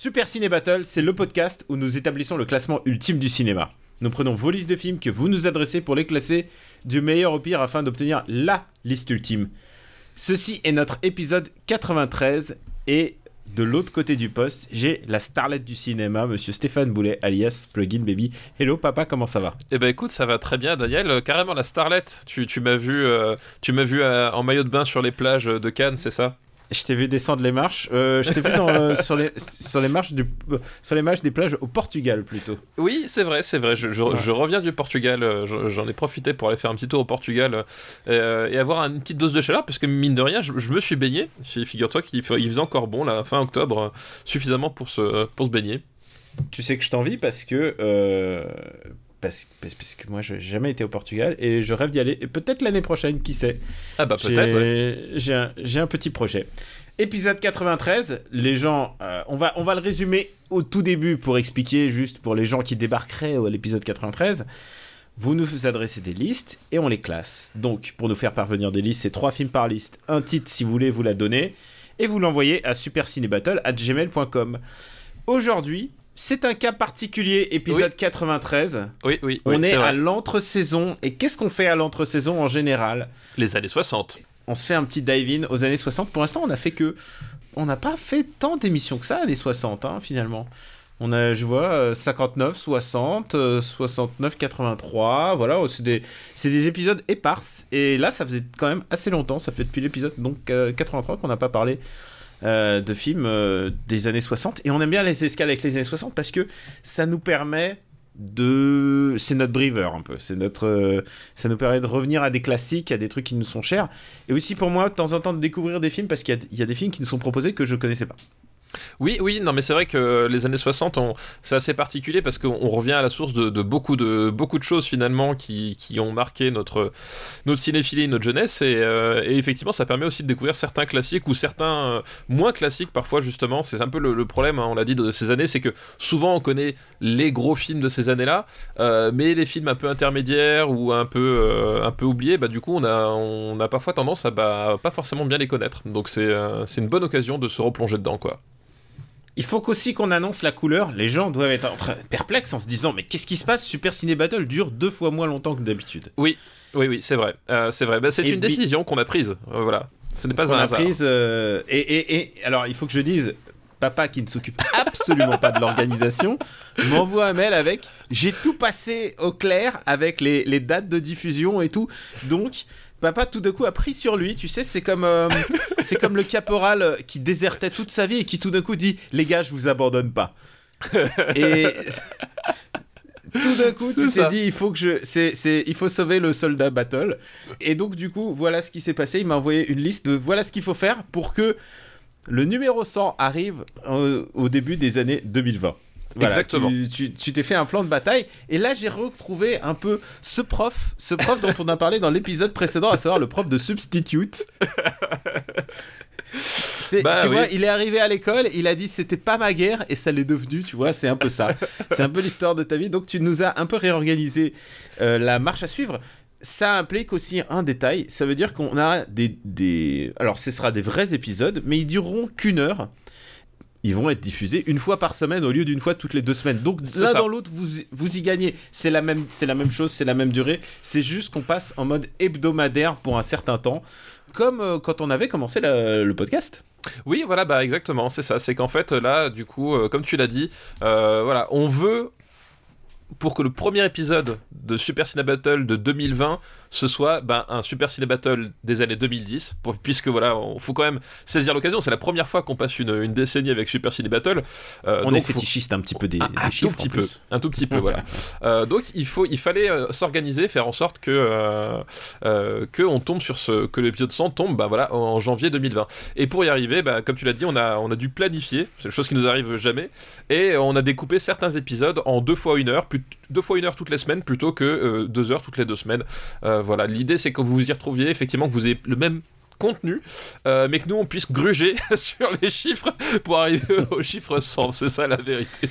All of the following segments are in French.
Super Ciné Battle, c'est le podcast où nous établissons le classement ultime du cinéma. Nous prenons vos listes de films que vous nous adressez pour les classer du meilleur au pire afin d'obtenir LA liste ultime. Ceci est notre épisode 93 et de l'autre côté du poste, j'ai la starlette du cinéma, monsieur Stéphane Boulet, alias Plugin Baby. Hello papa, comment ça va? Eh ben écoute, ça va très bien Daniel, Euh, carrément la starlette. Tu, m'as vu, euh, tu m'as vu euh, en maillot de bain sur les plages de Cannes, c'est ça? Je t'ai vu descendre les marches. euh, je t'ai vu dans, euh, sur, les, sur, les marches du, sur les marches des plages au Portugal plutôt. Oui, c'est vrai, c'est vrai. Je, je- je reviens du Portugal. euh, je- J'en ai profité pour aller faire un petit tour au Portugal euh, et avoir une petite dose de chaleur, parce que mine de rien, je, je me suis baigné. Fi- Figure-toi qu'il fa- il faisait encore bon là, fin octobre, suffisamment pour se, pour se baigner. Tu sais que je t'envie parce que. Parce, parce, parce que moi, je n'ai jamais été au Portugal et je rêve d'y aller. Et peut-être l'année prochaine, qui sait. Ah bah peut-être. ouais. j'ai un, petit projet. Épisode 93, les gens, euh, on, va, on va le résumer au tout début pour expliquer, juste pour les gens qui débarqueraient à l'épisode 93. Vous nous adressez des listes et on les classe. Donc, pour nous faire parvenir des listes, c'est trois films par liste, un titre si vous voulez vous la donner, et vous l'envoyez à supercinébattle@gmail.com. Aujourd'hui, c'est un cas particulier, épisode 93. Oui, oui. On oui, est, à l'entre-saison, et qu'est-ce qu'on fait à l'entre-saison en général les années 60. on se fait un petit dive-in aux années 60. Pour l'instant, on a fait que. On n'a pas fait tant d'émissions que ça, années 60, hein, finalement. On a, je vois, euh, 59, 60, euh, 69, 83. Voilà, c'est des, c'est des épisodes éparses. Et là, ça faisait quand même assez longtemps. Ça fait depuis l'épisode donc euh, 83 qu'on n'a pas parlé euh, de films euh, des années 60. Et on aime bien les escales avec les années 60 parce que ça nous permet de. C'est notre briver un peu. C'est notre. euh, ça nous permet de revenir à des classiques, à des trucs qui nous sont chers. Et aussi pour moi, de temps en temps, de découvrir des films parce qu'il y a- y, a des films qui nous sont proposés que je connaissais pas. Oui, oui, non, mais c'est vrai que les années 60, on- c'est assez particulier parce qu'on on revient à la source de, beaucoup, de beaucoup de choses finalement qui, ont marqué notre, notre cinéphilie, notre jeunesse. Et, euh, et effectivement, ça permet aussi de découvrir certains classiques ou certains euh, moins classiques parfois, justement. C'est un peu le, problème, hein, on l'a dit, de ces années, c'est que souvent on connaît les gros films de ces années-là, euh, mais les films un peu intermédiaires ou un peu, un peu oubliés, bah, du coup, on a, on a parfois tendance à bah, pas forcément bien les connaître. Donc c'est une bonne occasion de se replonger dedans, quoi. Il faut qu'aussi qu'on annonce la couleur. Les gens doivent être perplexes en se disant Mais qu'est-ce qui se passe? Super Ciné Battle dure deux fois moins longtemps que d'habitude. Oui, oui, c'est vrai. Euh, c'est vrai. Bah, c'est une bi- décision qu'on a prise. Euh, voilà. Ce n'est pas un a hasard. prise. euh, et, et- et- alors, il faut que je dise, papa qui ne s'occupe absolument pas de l'organisation m'envoie un mail avec j'ai tout passé au clair avec les, les dates de diffusion et tout. Donc. Papa tout d'un coup a pris sur lui, tu sais, c'est comme euh, c'est comme le caporal qui désertait toute sa vie et qui tout d'un coup dit les gars, je vous abandonne pas. Et tout d'un coup, tu t'es dit il faut que je c'est c'est il faut sauver le soldat battle. Et donc du coup, voilà ce qui s'est passé, il m'a envoyé une liste de voilà ce qu'il faut faire pour que le numéro 100 arrive euh, au début des années 2020. Voilà, Exactement. Tu t'es fait un plan de bataille. Et là, j'ai retrouvé un peu ce prof, ce prof dont on a parlé dans l'épisode précédent, à savoir le prof de substitute. Bah tu oui. vois, il est arrivé à l'école, il a dit c'était pas ma guerre et ça l'est devenu, tu vois, c'est un peu ça. c'est un peu l'histoire de ta vie. Donc tu nous as un peu réorganisé euh, la marche à suivre. Ça implique aussi un détail, ça veut dire qu'on a des, des... Alors ce sera des vrais épisodes, mais ils dureront qu'une heure. Ils vont être diffusés une fois par semaine au lieu d'une fois toutes les deux semaines. Donc l'un dans l'autre, vous, vous y gagnez. C'est la même, c'est la même chose, c'est la même durée. C'est juste qu'on passe en mode hebdomadaire pour un certain temps, comme euh, quand on avait commencé la- le podcast. Oui, voilà, bah exactement, c'est ça. C'est qu'en fait, là, du coup, euh, comme tu l'as dit, euh, voilà, on veut pour que le premier épisode de Super Ciné Battle de 2020 ce soit ben, un Super Ciné Battle des années 2010, pour, puisque voilà, il faut quand même saisir l'occasion. C'est la première fois qu'on passe une, une, décennie avec Super Ciné Battle. Euh, on est fétichiste un petit peu des, un, des chiffres. Tout petit peu, un tout petit peu, voilà. Euh, donc il, faut, il fallait euh, s'organiser, faire en sorte que, que on tombe sur ce, que l'épisode 100 tombe ben, voilà, en janvier 2020. Et pour y arriver, ben, comme tu l'as dit, on a, on a dû planifier, c'est une chose qui nous arrive jamais, et on a découpé certains épisodes en deux fois une heure, plus, deux fois une heure toutes les semaines plutôt que deux heures toutes les deux semaines. voilà, l'idée c'est que vous vous y retrouviez, effectivement, que vous ayez le même contenu, euh, mais que nous on puisse gruger sur les chiffres pour arriver au chiffre 100, c'est ça la vérité.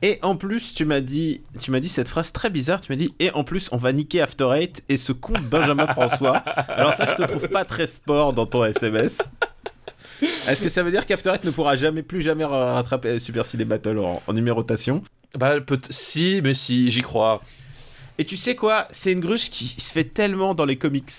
Et en plus, tu m'as dit, tu m'as dit cette phrase très bizarre. Tu m'as dit, et en plus, on va niquer After Eight et ce compte Benjamin François. Alors ça, je te trouve pas très sport dans ton SMS. Est-ce que ça veut dire qu'After Eight ne pourra jamais, plus jamais rattraper Super Ciné Battle en numérotation? Bah, peut si, mais si, j'y crois. Et tu sais quoi? C'est une gruche qui se fait tellement dans les comics.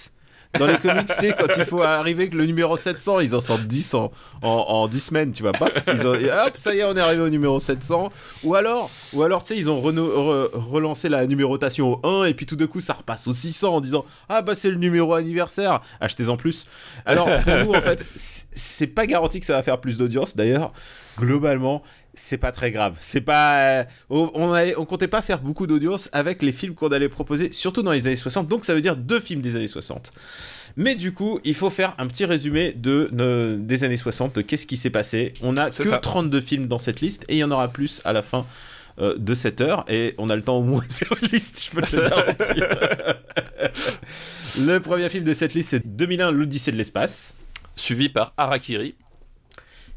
Dans les comics, c'est quand il faut arriver avec le numéro 700, ils en sortent 10 en, en, 10 semaines, tu vois. pas ils ont, hop, ça y est, on est arrivé au numéro 700. Ou alors, ou alors tu sais, ils ont relancé la numérotation au 1 et puis tout d'un coup, ça repasse au 600 en disant Ah bah c'est le numéro anniversaire, achetez-en plus. Alors pour nous, en fait, c'est pas garanti que ça va faire plus d'audience. D'ailleurs, globalement, c'est pas très grave. C'est pas, euh, on, on, comptait pas faire beaucoup d'audience avec les films qu'on allait proposer, surtout dans les années 60. Donc ça veut dire deux films des années 60. Mais du coup, il faut faire un petit résumé de, des années 60, de qu'est-ce qui s'est passé. On a que 32 films dans cette liste et il y en aura plus à la fin euh, de cette heure et on a le temps au moins de faire une liste, je peux te le garantir. le premier film de cette liste c'est 2001 l'Odyssée de l'espace, suivi par Harakiri.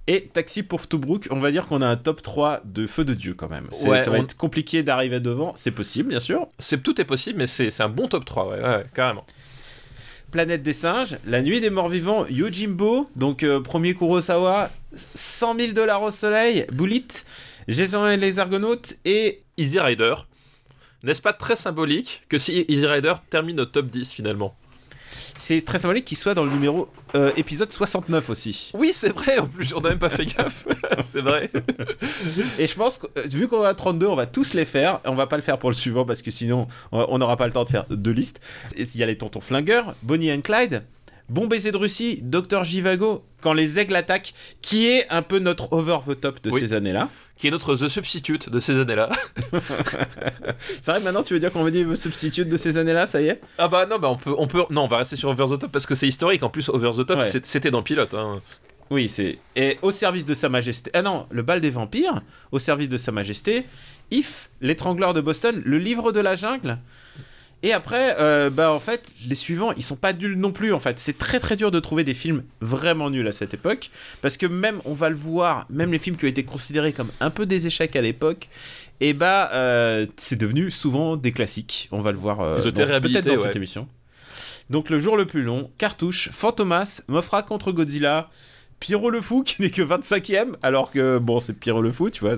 Et Taxi pour Tobruk, on va dire qu'on a un top 3 de feu de Dieu quand même. ça va être compliqué d'arriver devant, c'est possible bien sûr. C'est Tout est possible, mais c'est un bon top 3, ouais, carrément. Planète des singes, La nuit des morts vivants, Yojimbo, donc euh, premier Kurosawa, 100 000 dollars au soleil, Bullet, Jason et les Argonautes et Easy Rider. N'est-ce pas très symbolique que si Easy Rider termine au top 10 finalement? C'est très symbolique qu'il soit dans le numéro euh, épisode 69 aussi. Oui, c'est vrai, en plus, j'en ai même pas fait gaffe. c'est vrai. Et je pense que, euh, vu qu'on a 32, on va tous les faire. On va pas le faire pour le suivant parce que sinon, on n'aura pas le temps de faire deux listes. Il y a les tontons flingueurs, Bonnie and Clyde, Bon baiser de Russie, Docteur Jivago, quand les aigles attaquent, qui est un peu notre over the top de ces années-là. Qui est notre The Substitute de ces années-là. c'est vrai que maintenant tu veux dire qu'on veut dire The Substitute de ces années-là, ça y est? Ah bah non, bah on peut, on peut, non, on va rester sur Over the Top parce que c'est historique. En plus, Over the Top, c'était dans Pilote. Hein. Oui, c'est. Et au service de Sa Majesté. Ah non, le bal des vampires, au service de Sa Majesté. If, l'étrangleur de Boston, le livre de la jungle. Et après, euh, bah en fait, les suivants, ils sont pas nuls non plus. En fait, c'est très très dur de trouver des films vraiment nuls à cette époque, parce que même, on va le voir, même les films qui ont été considérés comme un peu des échecs à l'époque, et bah euh, c'est devenu souvent des classiques. On va le voir euh, peut-être dans cette émission. Donc le jour le plus long, Cartouche, Fantomas, Mofra contre Godzilla, Pierrot le Fou qui n'est que 25ème, alors que bon, c'est Pierrot le Fou, tu vois.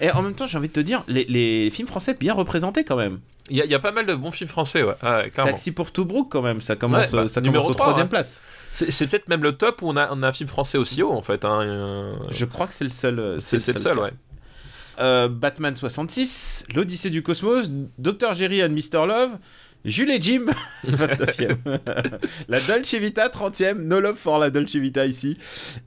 Et en même temps, j'ai envie de te dire, les, les films français bien représentés quand même. Il y, a pas mal de bons films français, ouais. Taxi pour Tobruk, quand même, ça commence, bah, ça numéro commence 3, troisième place. C'est peut-être même le top où on a, on a un film français aussi haut, en fait. Hein. Je crois que c'est le seul. Euh, c'est le, seul, ouais. Euh, Batman 66, L'Odyssée du Cosmos, Dr. Jerry and Mr. Love, Jules et Jim, 29e. la Dolce Vita, 30e. No Love for la Dolce Vita ici.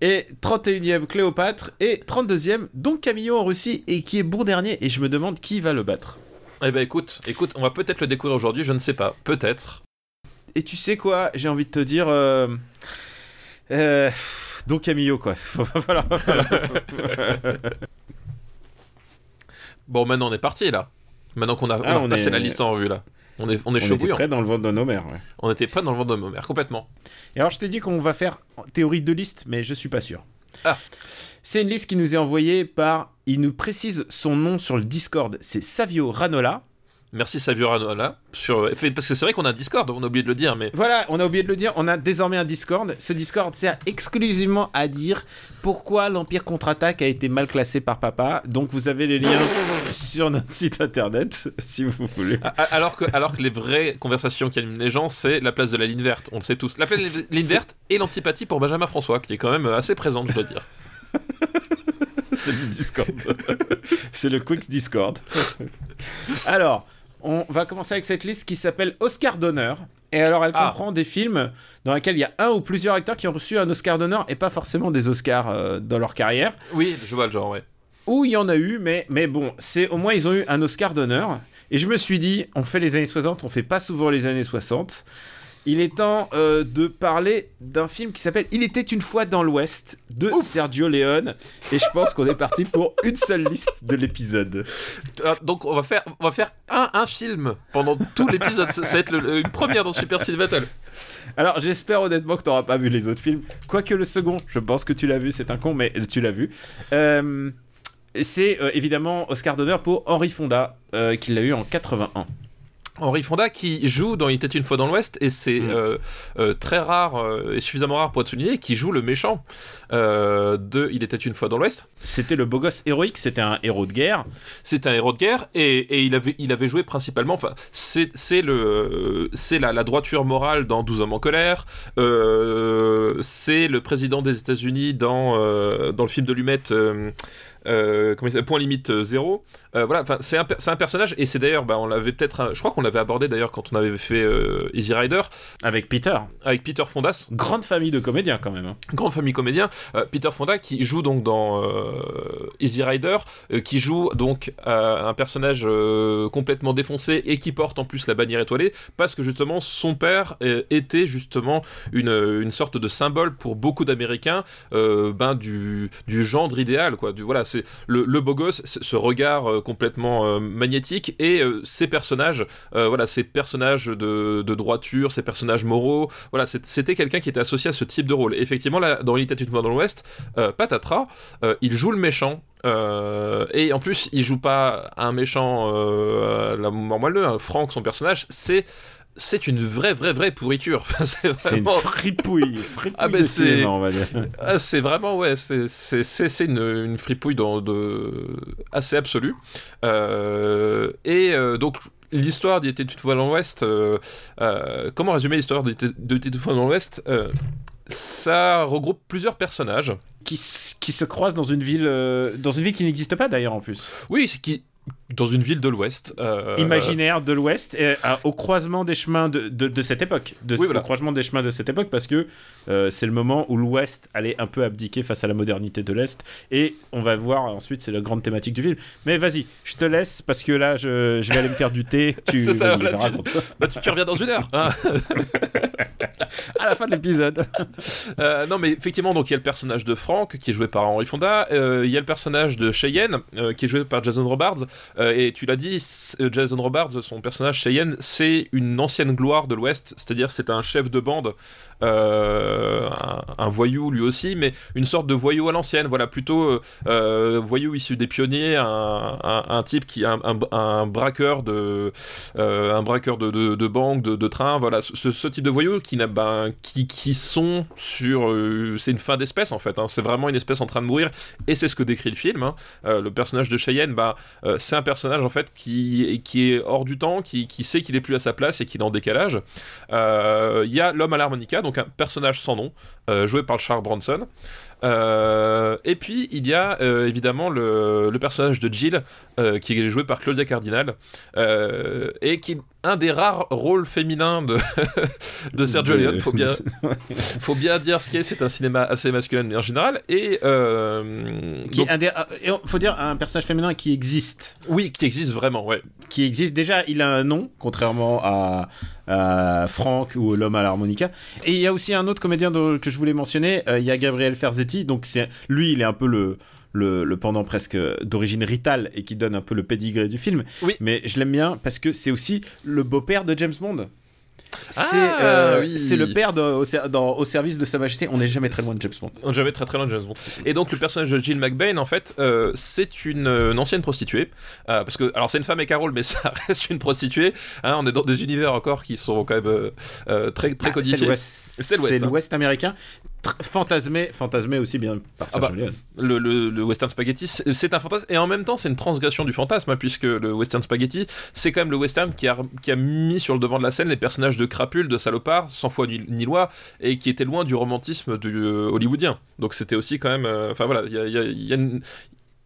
Et 31e, Cléopâtre. Et 32e, donc Camillo en Russie, et qui est bon dernier. Et je me demande qui va le battre. Eh ben écoute, écoute, on va peut-être le découvrir aujourd'hui, je ne sais pas, peut-être. Et tu sais quoi, j'ai envie de te dire, euh... Euh... donc Camillo quoi. bon, maintenant on est parti là. Maintenant qu'on a, ah, on passé la liste en revue là. On est, on est on était prêt dans le ventre de nos mères. On était prêt dans le ventre de nos mères, complètement. Et alors je t'ai dit qu'on va faire théorie de liste, mais je suis pas sûr. Ah. C'est une liste qui nous est envoyée par. Il nous précise son nom sur le Discord. C'est Savio Ranola. Merci Savio Ranola. Sur... Parce que c'est vrai qu'on a un Discord, on a oublié de le dire. mais... Voilà, on a oublié de le dire. On a désormais un Discord. Ce Discord sert exclusivement à dire pourquoi l'Empire contre-attaque a été mal classé par papa. Donc vous avez les liens sur notre site internet, si vous voulez. Alors que, alors que les vraies conversations qui animent les gens, c'est la place de la ligne verte. On le sait tous. La place de la ligne verte et l'antipathie pour Benjamin François, qui est quand même assez présente, je dois dire. c'est le Discord. c'est le Quicks Discord. Alors, on va commencer avec cette liste qui s'appelle Oscar d'honneur. Et alors, elle Ah. comprend des films dans lesquels il y a un ou plusieurs acteurs qui ont reçu un Oscar d'honneur et pas forcément des Oscars euh, dans leur carrière. Oui, je vois le genre, ouais. Où il y en a eu, mais, mais bon, c'est au moins ils ont eu un Oscar d'honneur. Et je me suis dit, on fait les années 60, on fait pas souvent les années 60. Il est temps euh, de parler d'un film qui s'appelle Il était une fois dans l'Ouest de Sergio Leone. Et je pense qu'on est parti pour une seule liste de l'épisode. Ah, Donc on va faire, on va faire un, un film pendant tout l'épisode. Ça va être le- une première dans Super Steel Battle. Alors j'espère honnêtement que tu n'auras pas vu les autres films. Quoique le second, je pense que tu l'as vu, c'est un con, mais tu l'as vu. Euh, c'est euh, évidemment Oscar d'honneur pour Henri Fonda, euh, qui l'a eu en 81. Henri Fonda qui joue dans Il était une fois dans l'Ouest et c'est Mm. euh, euh, très rare euh, et suffisamment rare pour être souligné qui joue le méchant de Il était une fois dans l'Ouest. C'était le beau gosse héroïque, c'était un héros de guerre. C'est un héros de guerre et, et il, avait, il avait joué principalement. Enfin, c'est le c'est la, la droiture morale dans 12 hommes en colère. c'est le président des États-Unis dans dans le film de Lumet. euh, comment il s'appelle Point limite zéro. Euh, voilà, c'est un, un personnage et c'est d'ailleurs, bah, on l'avait peut-être, euh, je crois qu'on l'avait abordé d'ailleurs quand on avait fait euh, Easy Rider Avec Peter. avec Peter Fondas, Grande famille de comédiens quand même. hein. grande famille comédien. Euh, Peter Fonda qui joue donc dans Easy Rider, qui joue donc un personnage complètement défoncé et qui porte en plus la bannière étoilée parce que justement son père était justement une, une sorte de symbole pour beaucoup d'Américains ben du, du gendre idéal quoi. Du, voilà, c'est le, le beau gosse, ce regard euh, complètement euh, magnétique et euh, ces personnages, voilà, ces personnages de, droiture, ces personnages moraux, voilà, c'était quelqu'un qui était associé à ce type de rôle. Effectivement, là, dans une fois dans l'Ouest, Patatras, il joue le méchant. et en plus, il joue pas un méchant la mort hein. Son personnage, c'est c'est une vraie, vraie, vraie pourriture. c'est C'est une vraiment- fripouille. fripouille Ah, ben, c'est- ah, c'est vraiment ouais, c'est c'est c'est c'est une, une fripouille dans de assez absolue. Euh, et euh, donc l'histoire d'Il était une fois dans l'Ouest. euh, euh, comment résumer l'histoire d'Il était d'Il était une fois dans l'Ouest Euh, Ça regroupe plusieurs personnages. Qui, qui se croisent dans une ville, euh, dans une ville qui n'existe pas d'ailleurs en plus. Oui, c'est qui dans une ville de l'Ouest. euh, Imaginaire de l'Ouest, et, à- au croisement des chemins de, de, de cette époque. De, Oui, voilà. Au croisement des chemins de cette époque, parce que euh, c'est le moment où l'Ouest allait un peu abdiquer face à la modernité de l'Est. Et on va voir ensuite, c'est la grande thématique du film. Mais vas-y, je te laisse, parce que là, je, je vais aller me faire du thé. Tu, ça, voilà, tu- bah, tu, tu reviens dans une heure. hein. à la fin de l'épisode. Euh, non, mais effectivement, donc il y a le personnage de Frank qui est joué par Henry Fonda. euh, Il y a le personnage de Cheyenne euh, qui est joué par Jason Robards. Euh, et tu l'as dit, euh, Jason Robards, son personnage Cheyenne, c'est une ancienne gloire de l'Ouest. C'est-à-dire, c'est un chef de bande, un, un voyou lui aussi, mais une sorte de voyou à l'ancienne. Voilà, plutôt euh, euh, voyou issu des pionniers, un, un- type qui un, un- braqueur de euh, un braqueur de, de, banque, de, de train, voilà, ce, type de voyous qui, n'a- ben, qui, qui sont sur... euh, c'est une fin d'espèce en fait, hein. c'est vraiment une espèce en train de mourir, et c'est ce que décrit le film. hein. Euh, le personnage de Cheyenne, bah, euh, c'est un personnage en fait qui, qui est hors du temps, qui, qui sait qu'il est plus à sa place et qu'il est en décalage. Euh, Il y a l'homme à l'harmonica, donc un personnage sans nom, euh, joué par Charles Bronson. Euh, et puis il y a euh, évidemment le, le personnage de Jill qui est joué par Claudia Cardinal et qui un des rares rôles féminins de, de Sergio Leone. Faut bien, faut bien dire ce qu'est. C'est un cinéma assez masculin de manière générale et euh, Qui donc- est un des- et on- faut dire un personnage féminin qui existe. oui, qui existe vraiment. Ouais. qui existe déjà, il a un nom, contrairement à, à Franck ou l'homme à l'harmonica. Et il y a aussi un autre comédien dont- que je voulais mentionner, euh, il y a Gabriel Ferzetti, donc c'est lui, il est un peu le, le, le pendant presque d'origine ritale et qui donne un peu le pédigré du film. Oui. Mais je l'aime bien parce que c'est aussi le beau-père de James Bond. C'est Ah, euh, oui. le père de- au, ser- dans- au service de Sa Majesté. On n'est jamais très loin de James Bond. On est jamais très très loin de James Bond. Et donc le personnage de Jill McBain, en fait, euh, c'est une, euh, une ancienne prostituée. Euh, parce que, alors c'est une femme et Carole, mais ça reste une prostituée. Hein, on est dans des univers encore qui sont quand même très, très Ah, codifiés. c'est l'Ouest hein. l'Ouest américain. Fantasmé, fantasmé aussi bien par Ah bah, Sergio le, le- le western spaghetti, c'est un fantasme, et en même temps, c'est une transgression du fantasme, hein, puisque le western spaghetti, c'est quand même le western qui a, qui a mis sur le devant de la scène les personnages de crapules, de salopards, sans foi ni, ni loi, et qui étaient loin du romantisme du, euh, hollywoodien. Donc c'était aussi quand même. euh, Enfin voilà, il y a, y y une-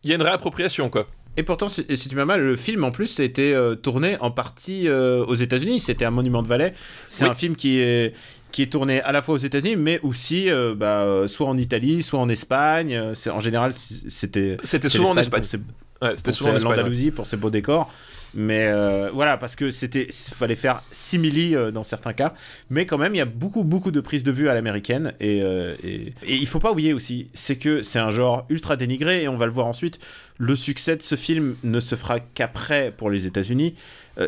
il y a une réappropriation, quoi. Et pourtant, si si tu m'as mal, le film en plus a été euh, tourné en partie euh, aux États-Unis. C'était un monument de Valais. C'est Oui. un film qui est qui est tourné à la fois aux États-Unis, mais aussi euh, bah, euh, soit en Italie, soit en Espagne. Euh, C'est en général c'était C'était souvent en Espagne. pour ses- Ouais, c'était souvent en Espagne. ouais. pour ses beaux décors. Mais euh, voilà, parce que c'était, fallait faire simili euh, dans certains cas. Mais quand même, il y a beaucoup, beaucoup de prises de vue à l'américaine. Et, et, et il faut pas oublier aussi, c'est que c'est un genre ultra dénigré. Et on va le voir ensuite. Le succès de ce film ne se fera qu'après pour les États-Unis.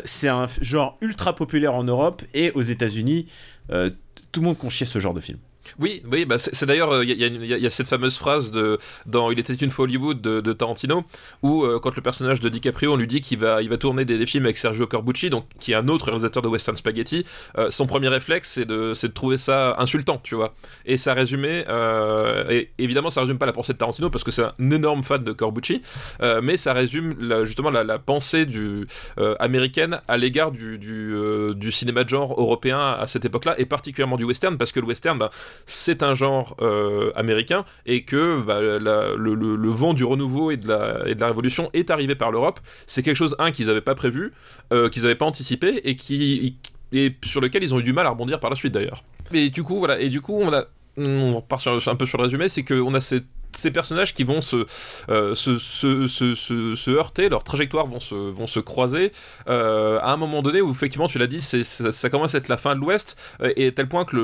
C'est un genre ultra populaire en Europe et aux États-Unis. euh, tout le monde conchait ce genre de film. Oui, oui, bah c'est d'ailleurs, euh, il il y a- cette fameuse phrase de, dans Il était une fois Hollywood de, Tarantino, où euh, quand le personnage de DiCaprio, on lui dit qu'il va, il va tourner des, films avec Sergio Corbucci, donc qui est un autre réalisateur de Western Spaghetti, euh, son premier réflexe c'est de, de trouver ça insultant, tu vois. Et ça résumait, euh, et évidemment ça résume pas la pensée de Tarantino parce que c'est un énorme fan de Corbucci, euh, mais ça résume justement la, pensée du, euh, américaine à l'égard du, du, euh, du cinéma de genre européen à cette époque-là, et particulièrement du western, parce que le western, bah, c'est un genre euh, américain et que bah, le, vent du renouveau et de, la, révolution est arrivé par l'Europe. C'est quelque chose, un, qu'ils n'avaient pas prévu, euh, qu'ils n'avaient pas anticipé et, qui, et sur lequel ils ont eu du mal à rebondir par la suite d'ailleurs. Et du coup, voilà, et du coup, on a. Repart sur, un peu sur le résumé, c'est qu'on a ces, ces personnages qui vont se, euh, se, se, se, se- heurter, leurs trajectoires vont se, vont se croiser euh, à un moment donné où effectivement tu l'as dit, c'est, ça, ça commence à être la fin de l'Ouest euh, et à tel point que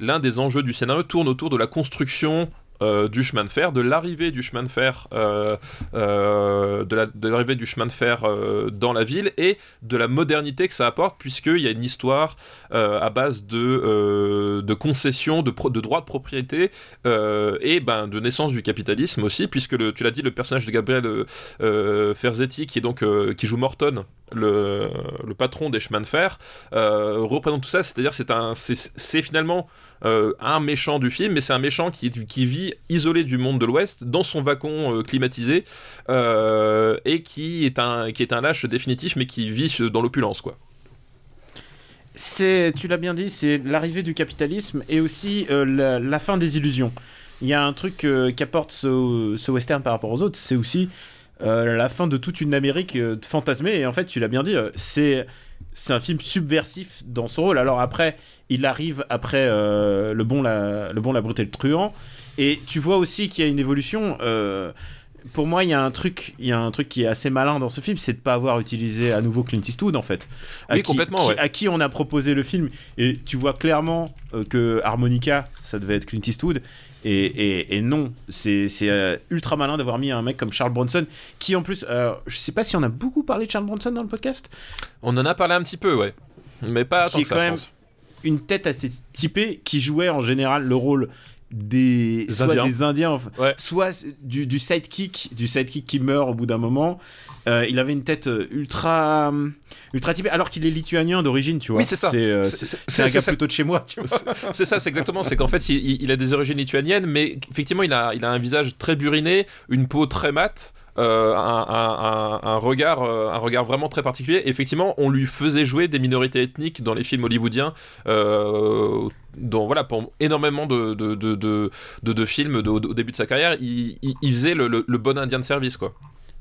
l'un des enjeux du scénario tourne autour de la construction euh, du chemin de fer, de l'arrivée du chemin de fer, euh, euh, de, la- de l'arrivée du chemin de fer dans la ville et de la modernité que ça apporte, puisqu'il y a une histoire à base de, concessions, de, droits de propriété et ben, de naissance du capitalisme aussi, puisque tu l'as dit, le personnage de Gabriel Ferzetti, qui, est donc, qui joue Morton, le, le patron des chemins de fer, représente tout ça, c'est-à-dire c'est finalement euh, un méchant du film, mais c'est un méchant qui, vit isolé du monde de l'Ouest, dans son waggon euh, climatisé, euh, et qui est, un, lâche définitif, mais qui vit dans l'opulence, quoi. C'est, tu l'as bien dit, c'est l'arrivée du capitalisme et aussi la, fin des illusions. Il y a un truc qu'apporte ce, ce western par rapport aux autres, c'est aussi la fin de toute une Amérique fantasmée. Et en fait, tu l'as bien dit, c'est c'est un film subversif dans son rôle. Alors après, il arrive après euh, le bon, la, le bon, la brute et le truand. Et tu vois aussi qu'il y a une évolution. euh, pour moi, il y a un truc, il y a un truc qui est assez malin dans ce film, c'est de pas avoir utilisé à nouveau Clint Eastwood en fait. À Oui, qui- complètement, qui- ouais. À qui on a proposé le film et tu vois clairement euh, que Harmonica, ça devait être Clint Eastwood. Et, et- et non, c'est euh, ultra malin d'avoir mis un mec comme Charles Bronson, qui en plus, euh, je sais pas si on a beaucoup parlé de Charles Bronson dans le podcast, On en a parlé un petit peu, ouais. Mais pas Qui tant est que ça, quand je même pense. une tête assez typée, qui jouait en général le rôle des, Des soit Indiens. des Indiens, enfin, Ouais. soit du, du sidekick, du sidekick qui meurt au bout d'un moment. Euh, il avait une tête euh, ultra, hum, ultra typée, alors qu'il est lituanien d'origine, tu vois. Oui, c'est ça. C'est euh, un gars plutôt de chez moi, tu vois. C'est- ça, c'est exactement. C'est qu'en fait, il, il- il a des origines lituaniennes, mais effectivement, il a, il a un visage très buriné, une peau très mate. Euh, un, un- regard, euh, un regard vraiment très particulier. Effectivement, on lui faisait jouer des minorités ethniques dans les films hollywoodiens, euh, dont voilà, pour énormément de, de, de, de, films au, début de sa carrière, il, il- il faisait le, le- le bon indien de service, quoi.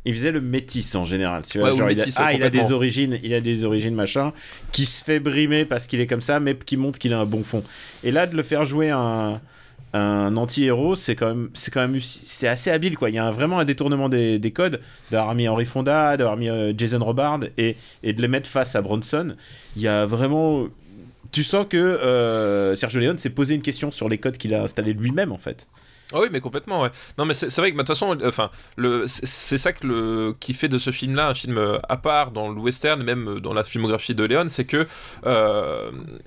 Il faisait le métis en général. Tu vois, Ouais, ou genre, le il a, ouais, ah, il a des origines, il a des origines machin, qui se fait brimer parce qu'il est comme ça, mais qui montre qu'il a un bon fond. Et là, de le faire jouer un, un anti-héros, c'est quand même, c'est quand même, c'est assez habile quoi. Il y a vraiment un détournement des, des codes, d'avoir mis Henry Fonda, d'avoir mis euh, Jason Robard et, de les mettre face à Bronson. Il y a vraiment, tu sens que euh, Sergio Leone s'est posé une question sur les codes qu'il a installés lui-même en fait. Ah oui, mais complètement, ouais. Non, mais c'est vrai que, de toute façon, enfin, c'est ça qui fait de ce film-là un film euh, à part dans le western, même dans la filmographie de Léon, c'est que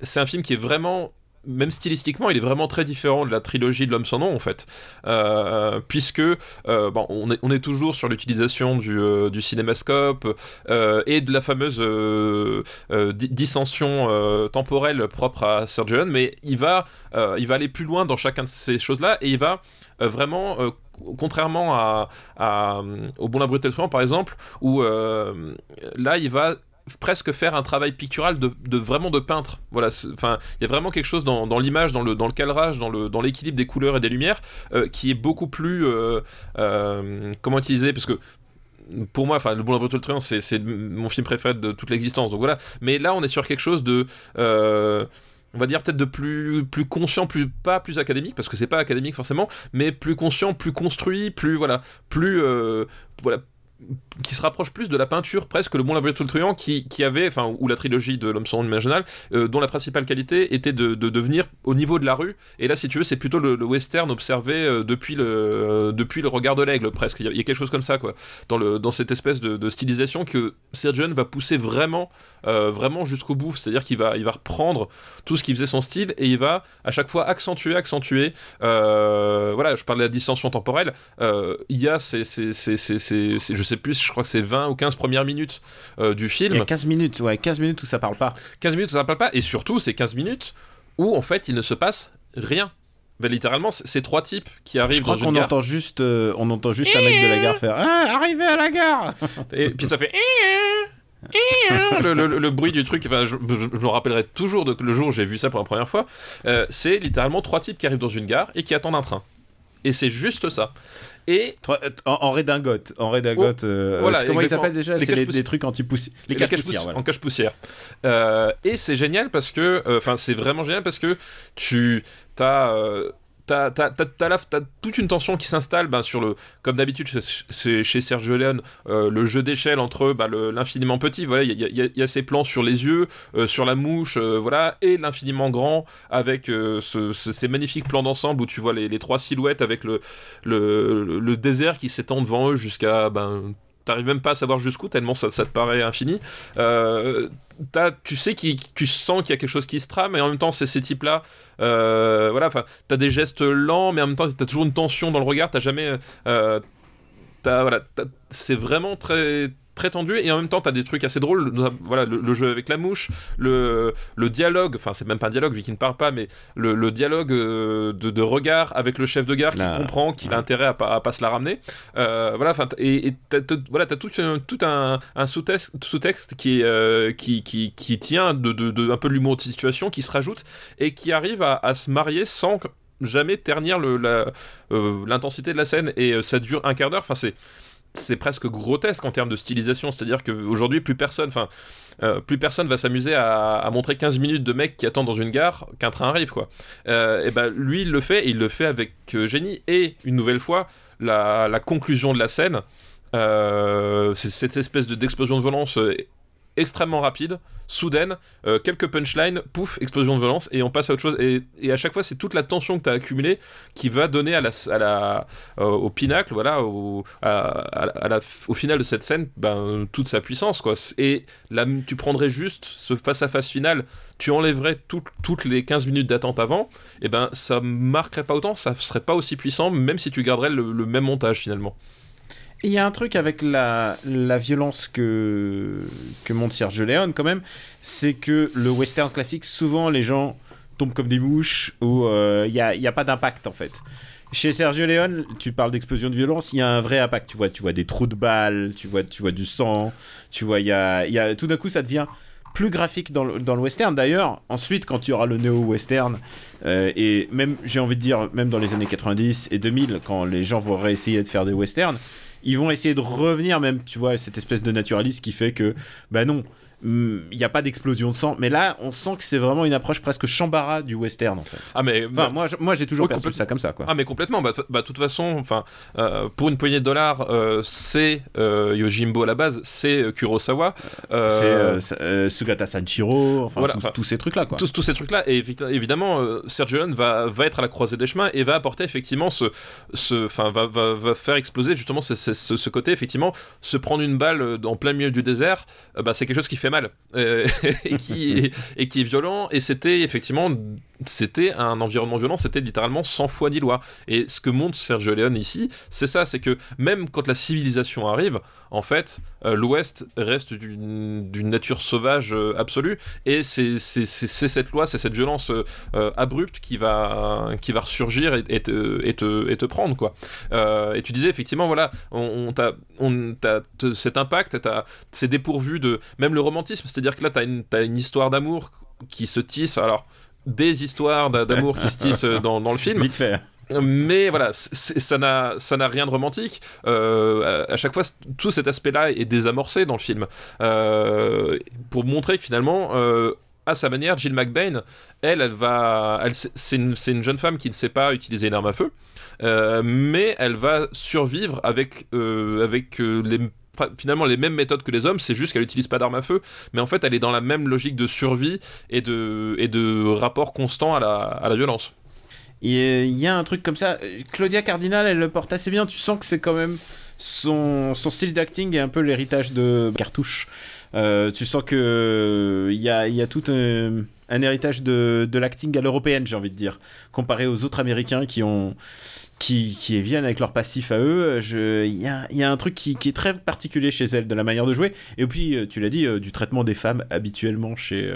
c'est un film qui est vraiment. Même stylistiquement, il est vraiment très différent de la trilogie de l'homme sans nom en fait, Euh, puisque euh, on est, toujours sur l'utilisation du, euh, cinémascope et de la fameuse di- dissension temporelle propre à Sergio mais il va, il aller plus loin dans chacun de ces choses-là et il va vraiment, contrairement à, au Bon la par exemple, où là il va presque faire un travail pictural de, vraiment de peintre. Voilà, enfin, il y a vraiment quelque chose dans, l'image, dans le, dans le cadrage, dans le dans l'équilibre des couleurs et des lumières euh, qui est beaucoup plus euh, euh, comment utiliser parce que pour moi, enfin, Le Bon de Truand, c'est mon film préféré de toute l'existence. Donc voilà. Mais là, on est sur quelque chose de on va dire peut-être de plus plus conscient, plus pas plus académique parce que c'est pas académique forcément, mais plus conscient, plus construit, plus voilà, plus voilà qui se rapproche plus de la peinture presque le bon laboratoire truand qui, qui avait enfin ou la trilogie de l'homme sans nom imaginal euh, dont la principale qualité était de, de, devenir au niveau de la rue. Et là si tu veux c'est plutôt le, western observé euh, depuis le euh, depuis le regard de l'aigle presque. Il y, a, quelque chose comme ça quoi. Dans le dans cette espèce de, stylisation que Sergeant va pousser vraiment vraiment jusqu'au bout. C'est à dire qu'il va il va reprendre tout ce qui faisait son style et il va à chaque fois accentuer accentuer voilà je parlais de la distension temporelle. Il y a ces, ces, ces, ces, je sais plus, je crois que c'est 20 ou 15 premières minutes euh, du film. Il y a 15 minutes, ouais, 15 minutes où ça parle pas. 15 minutes où ça parle pas, et surtout, c'est 15 minutes où en fait il ne se passe rien. Ben, littéralement, c'est trois types qui arrivent. Je crois qu'on entend juste, euh, on entend juste un mec de la gare faire ah, arrivez à la gare. et puis ça fait. le, bruit du truc, enfin, je, me rappellerai toujours de, le jour où j'ai vu ça pour la première fois. Euh, c'est littéralement trois types qui arrivent dans une gare et qui attendent un train. Et c'est juste ça. Et euh, en, redingote, en redingote. Oh, euh, comment ils s'appellent déjà? C'est des trucs anti-poussière. Les, caches poussière, En cache poussière. Euh, et c'est génial parce que, enfin, c'est vraiment génial parce que tu as t'as as, toute une tension qui s'installe ben, sur le comme d'habitude c'est chez Sergio Leone euh, le jeu d'échelle entre ben, l'infiniment petit voilà il y, a, ces plans sur les yeux euh, sur la mouche euh, voilà et l'infiniment grand avec ces magnifiques plans d'ensemble où tu vois les, trois silhouettes avec le, le, le désert qui s'étend devant eux jusqu'à ben, t'arrives même pas à savoir jusqu'où tellement ça, te paraît infini. Euh, tu sais qui tu sens qu'il y a quelque chose qui se trame, et en même temps c'est ces types-là. Euh, voilà, enfin, t'as des gestes lents, mais en même temps t'as toujours une tension dans le regard. T'as jamais, euh, voilà, c'est vraiment très très tendu et en même temps t'as des trucs assez drôles voilà le, jeu avec la mouche le, le dialogue enfin c'est même pas un dialogue vu qu'il ne parle pas mais le, le dialogue euh, de, de, regard avec le chef de gare qui comprend qu'il a intérêt à pas, à pas se la ramener. Euh, voilà enfin et t'as, voilà t'as tout, tout un, un sous-texte, sous-texte qui, euh, qui, qui, qui tient de, de, un peu de l'humour de situation qui se rajoute et qui arrive à, à se marier sans jamais ternir le, la, l'intensité de la scène et ça dure un quart d'heure enfin c'est c'est presque grotesque en termes de stylisation. C'est-à-dire qu'aujourd'hui, plus personne, euh, plus personne va s'amuser à, montrer 15 minutes de mecs qui attendent dans une gare qu'un train arrive, quoi. Euh, et ben, lui, il le fait, et il le fait avec euh, génie. Et une nouvelle fois, la, conclusion de la scène, cette espèce de d'explosion de violence extrêmement rapide, soudaine, euh, quelques punchlines, pouf, explosion de violence, et on passe à autre chose. Et, à chaque fois, c'est toute la tension que tu as accumulée qui va donner à la, euh, au pinacle, voilà, au, au final de cette scène, ben, toute sa puissance. Quoi. Et là, tu prendrais juste ce face-à-face final, tu enlèverais toutes les 15 minutes d'attente avant, et ben ça marquerait pas autant, ça serait pas aussi puissant, même si tu garderais le même montage finalement. Il y a un truc avec la, violence que, que monte Sergio Leone, quand même, c'est que le western classique, souvent les gens tombent comme des mouches ou il euh, n'y a, a, pas d'impact en fait. Chez Sergio Leone, tu parles d'explosion de violence, il y a un vrai impact. Tu vois, tu vois des trous de balles, tu vois, tu vois du sang, tu vois, il y a, tout d'un coup, ça devient plus graphique dans le, dans le western. D'ailleurs, ensuite, quand il y aura le néo-western, euh, et même, j'ai envie de dire, même dans les années 90 et 2000, quand les gens vont réessayer de faire des westerns, ils vont essayer de revenir même, tu vois, cette espèce de naturalisme qui fait que, bah non, il n'y a pas d'explosion de sang. Mais là, on sent que c'est vraiment une approche presque chambara du western, en fait. Ah, mais. Enfin, moi, moi j'ai toujours perçu ça comme ça, quoi. Ah, mais complètement. Bah, bah de toute façon, enfin, euh, pour une poignée de dollars, euh, c'est euh, Yojimbo à la base, c'est Kurosawa. c'est Sugata Sanchiro, enfin, tous, ces trucs-là, quoi. Tous, tous ces trucs-là. Et évidemment, Sergio Leone va, va être à la croisée des chemins et va apporter effectivement ce. ce va, va, va, faire exploser justement ce, ce, côté, effectivement, se prendre une balle en plein milieu du désert, bah, c'est quelque chose qui fait euh, et qui est violent. Et c'était effectivement c'était un environnement violent, c'était littéralement sans foi ni loi. Et ce que montre Sergio Leone ici, c'est ça, c'est que même quand la civilisation arrive, en fait, euh, l'Ouest reste d'une nature sauvage euh, absolue, et c'est cette loi, c'est cette violence euh, abrupte qui va, qui va ressurgir et, te, et, te, prendre, quoi. et tu disais, effectivement, voilà, on, on t'a cet impact, c'est dépourvu de... Même le romantisme, c'est-à-dire que là, tu as une histoire d'amour qui se tisse, alors des histoires d'amour qui se tissent dans, dans le film. Vite fait mais voilà, ça n'a ça n'a rien de romantique. Euh, à, chaque fois, tout cet aspect-là est désamorcé dans le film euh, pour montrer que finalement. Euh, à sa manière, Jill McBain, elle, elle va, elle, c'est une, une, jeune femme qui ne sait pas utiliser une arme à feu, mais elle va survivre avec avec les finalement les mêmes méthodes que les hommes, c'est juste qu'elle n'utilise pas d'arme à feu, mais en fait elle est dans la même logique de survie et de, et de rapport constant à la, à la violence. Il y a un truc comme ça. Claudia Cardinal, elle le porte assez bien. Tu sens que c'est quand même son, son style d'acting et un peu l'héritage de Cartouche. Euh, tu sens que il y a, y a tout un, un héritage de, de l'acting à l'européenne, j'ai envie de dire, comparé aux autres Américains qui ont qui, qui viennent avec leur passif à eux. Il y a, y a, un truc qui, qui, est très particulier chez elle, de la manière de jouer. Et puis, euh, tu l'as dit, euh, du traitement des femmes habituellement chez,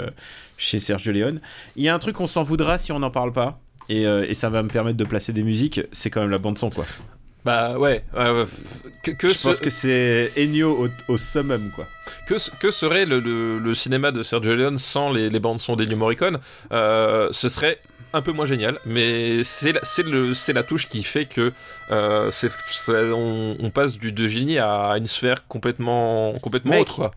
chez Sergio Leone. Il y a un truc, on s'en voudra si on n'en parle pas. Euh, et, ça va me permettre de placer des musiques, c'est quand même la bande son quoi. Bah ouais, que, je pense que c'est Ennio au, summum quoi. Que, que serait le, le, cinéma de Sergio Leone sans les, les bandes son d'Ennio Morricone? Euh, Ce serait un peu moins génial, mais c'est la, touche qui fait que euh, on, passe du de génie à une sphère complètement, complètement autre.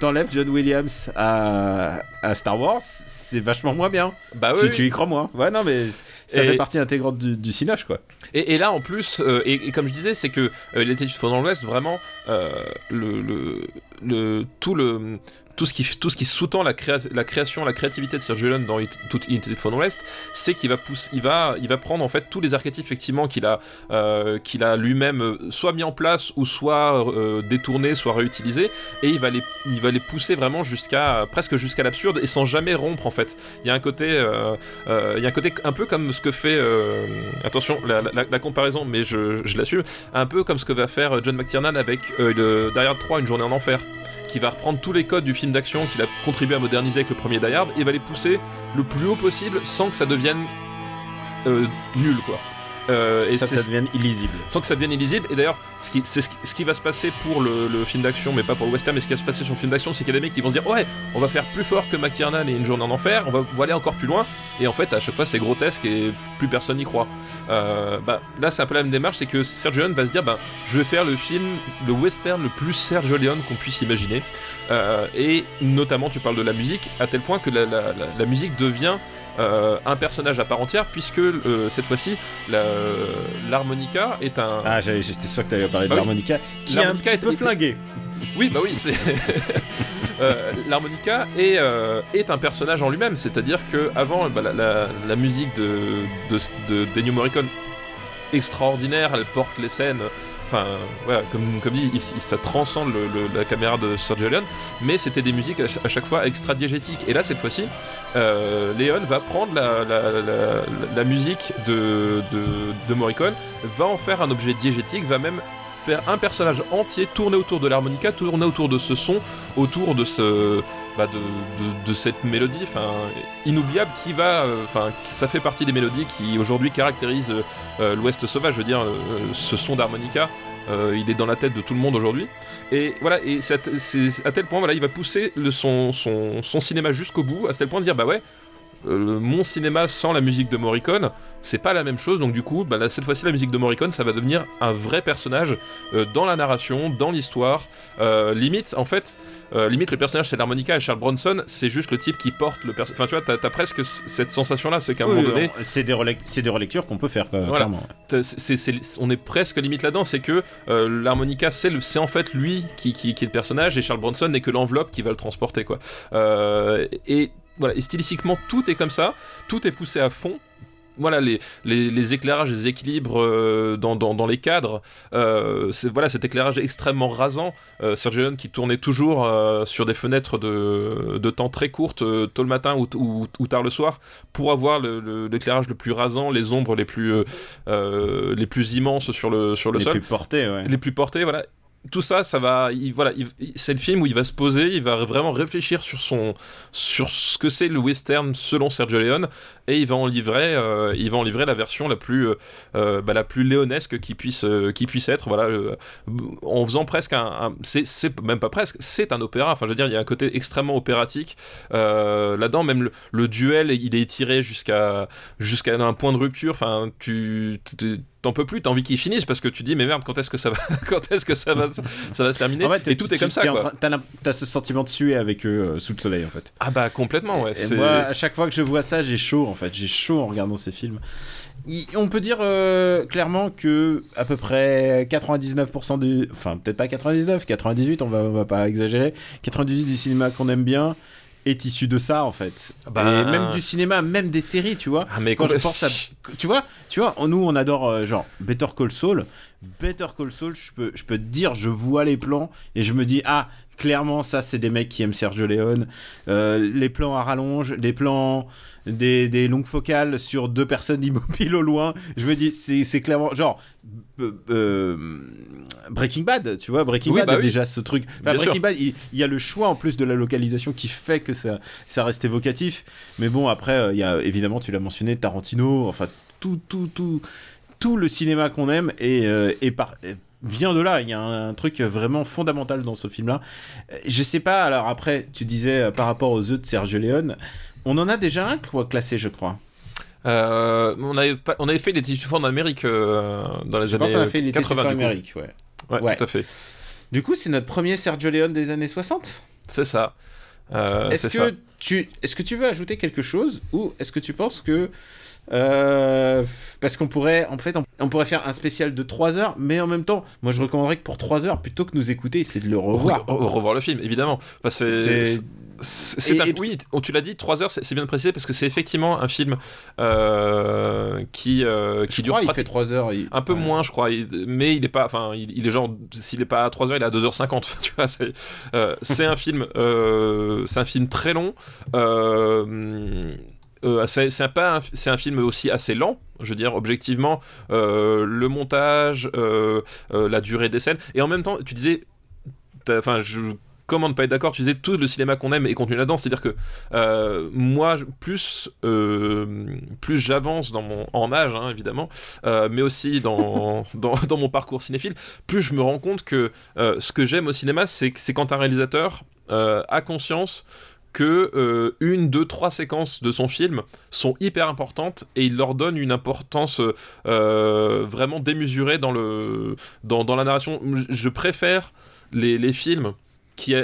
T'enlèves John Williams à, à Star Wars, c'est vachement moins bien. Bah oui. Si tu y crois moins. Ouais, non, mais ça fait partie intégrante du, du quoi. Et, là, en plus, euh, et, comme je disais, c'est que euh, l'été du dans l'Ouest, vraiment, euh, le, le, le, tout le tout ce qui, sous-tend la, création, la créativité de Sergio Leone dans toute Unité de l'Ouest, c'est qu'il va, prendre en fait tous les archétypes effectivement qu'il a, euh, a lui-même euh, soit mis en place ou soit euh, détourné, soit réutilisé, et il va les, pousser vraiment jusqu'à presque jusqu'à l'absurde et sans jamais rompre en fait. Il y a un côté, il y a un côté un peu comme ce que fait, attention la, comparaison, mais je, je l'assume, un peu comme ce que va faire John McTiernan avec derrière 3 une journée en enfer qui va reprendre tous les codes du film d'action qu'il a contribué à moderniser avec le premier Die Hard et va les pousser le plus haut possible sans que ça devienne euh, nul quoi. Euh, et ça, ça devienne illisible. Sans que ça devienne illisible. Et d'ailleurs, ce qui, c'est ce qui, va se passer pour le, film d'action, mais pas pour le western, mais ce qui va se passer sur le film d'action, c'est qu'il y a des mecs qui vont se dire Ouais, on va faire plus fort que McTiernan et Une journée en enfer, on va, aller encore plus loin. Et en fait, à chaque fois, c'est grotesque et plus personne n'y croit. Euh, bah, là, c'est un peu la même démarche c'est que Sergio Leone va se dire bah, Je vais faire le film, le western le plus Sergio Leone qu'on puisse imaginer. Euh, et notamment, tu parles de la musique, à tel point que la musique devient euh, un personnage à part entière, puisque euh, cette fois-ci, l'harmonica est un. Ah, j'étais sûr que tu allais parler de bah l'harmonica, qui est un petit peu flingué. Oui, bah oui, c'est. Euh, l'harmonica est, est un personnage en lui-même, c'est-à-dire que avant bah, la, musique de, de, de, de Morricone extraordinaire, elle porte les scènes Enfin, voilà, comme, dit, ça transcende la caméra de Sergio Leone, mais c'était des musiques à, chaque fois extra diégétiques. Et là, cette fois-ci, euh, Leone va prendre la, musique de, de, Morricone, va en faire un objet diégétique, va même faire un personnage entier tourner autour de l'harmonica, tourner autour de ce son, autour de ce bah de, cette mélodie inoubliable qui va euh, enfin ça fait partie des mélodies qui aujourd'hui caractérisent euh, l'ouest sauvage. Je veux dire euh, ce son d'harmonica il est dans la tête de tout le monde aujourd'hui. Et voilà et c'est à tel point voilà il va pousser le, son, son, son cinéma jusqu'au bout à tel point de dire bah ouais euh, mon cinéma sans la musique de Morricone, c'est pas la même chose. Donc du coup, bah, cette fois-ci, la musique de Morricone, ça va devenir un vrai personnage euh, dans la narration, dans l'histoire. Euh, limite, en fait, limite le personnage c'est l'harmonica et Charles Bronson, c'est juste le type qui porte le personnage. Enfin, tu vois, t'as as presque cette sensation-là, c'est qu'à un moment donné, c'est des, des, relectures qu'on peut faire. Clairement. on est presque limite là-dedans, c'est que l'harmonica, c'est en fait lui qui, qui, est le personnage et Charles Bronson n'est que l'enveloppe qui va le transporter, quoi. et voilà, et stylistiquement, tout est comme ça, tout est poussé à fond. voilà les, les, les, éclairages, les équilibres euh, dans, dans, dans, les cadres, euh, voilà cet éclairage extrêmement rasant. Euh, Sergio Leone qui tournait toujours euh, sur des fenêtres de, de, temps très courtes, tôt le matin ou, ou, ou, tard le soir, pour avoir l'éclairage le, le, plus rasant, les ombres les plus les plus immenses sur le sur le les sol, les plus portés, ouais. les plus portés, voilà tout ça, ça va, il, voilà, c'est le film où il va se poser, il va vraiment réfléchir sur son, sur ce que c'est le western selon Sergio Leone, et il va en livrer, euh, il va en livrer la version la plus, euh, bah, la plus léonesque qui puisse, euh, qui puisse être, voilà, euh, en faisant presque un, c'est même pas presque, c'est un opéra. Enfin, je veux dire, il y a un côté extrêmement opératique euh, là-dedans. Même le, duel, il est étiré jusqu'à, jusqu'à un point de rupture. Enfin, tu t'en peux plus, t'as envie qu'il finisse parce que tu dis mais merde quand est-ce que ça va quand est-ce que ça va ça va se terminer en fait, et tout est comme ça. T'as, ce sentiment de suer avec eux euh, sous le soleil en fait. Ah bah complètement ouais. Et moi à chaque fois que je vois ça j'ai chaud en fait j'ai chaud en regardant ces films. on peut dire euh, clairement que à peu près 99% du enfin peut-être pas 99 98 on va on va pas exagérer 98 du cinéma qu'on aime bien est issu de ça en fait. Bah, et même du cinéma, même des séries, tu vois. Ah, mais quand je pense à, tu vois, tu vois, nous on adore euh, genre Better Call Saul. Better Call Saul, je peux, je peux te dire, je vois les plans et je me dis ah clairement ça c'est des mecs qui aiment Sergio Leone. Euh, les plans à rallonge, les plans des, des, longues focales sur deux personnes immobiles au loin. Je me dis c'est clairement genre euh, euh, Breaking Bad, tu vois, Breaking oui, Bad bah a oui. déjà ce truc. Enfin, Breaking sûr. Bad, il, il, y a le choix en plus de la localisation qui fait que ça, ça reste évocatif. Mais bon, après, il y a évidemment, tu l'as mentionné, Tarantino, enfin, tout, tout, tout, tout le cinéma qu'on aime et, euh, et par vient de là. Il y a un, un, truc vraiment fondamental dans ce film-là. Je sais pas. Alors après, tu disais par rapport aux œufs de Sergio Leone, on en a déjà un quoi classé, je crois. Euh, on, avait pas, on avait fait les Tissues en Amérique euh, dans les je années crois qu'on a fait les 80. en Amérique, ouais. ouais. ouais. tout à fait. Du coup, c'est notre premier Sergio Leone des années 60 C'est ça. Euh, est-ce que, ça. tu, est que tu veux ajouter quelque chose ou est-ce que tu penses que. Euh, parce qu'on pourrait, en fait, on, on, pourrait faire un spécial de 3 heures, mais en même temps, moi je recommanderais que pour 3 heures, plutôt que nous écouter, c'est de le revoir. Re revoir le film, évidemment. Enfin, c'est. Un... oui, tu l'as dit, 3 heures, c'est bien précisé parce que c'est effectivement un film euh, qui euh, qui je dure crois, il fait 3 heures, il... un peu ouais. moins, je crois, il... mais il est pas, enfin, il, il, est genre, s'il est pas à 3 heures, il est à 2h50, tu vois. C'est euh, un film, c'est un film très long. Euh, c'est pas c'est un film aussi assez lent. Je veux dire objectivement euh, le montage euh, la durée des scènes. Et en même temps tu disais enfin je comment ne pas être d'accord Tu disais tout le cinéma qu'on aime est contenu là-dedans, c'est-à-dire que moi, plus plus j'avance dans mon en âge, hein, évidemment, mais aussi dans, dans, dans mon parcours cinéphile, plus je me rends compte que ce que j'aime au cinéma, c'est quand un réalisateur a conscience que euh, une, deux, trois séquences de son film sont hyper importantes et il leur donne une importance euh, vraiment démesurée dans, la narration. Je préfère les, films qui,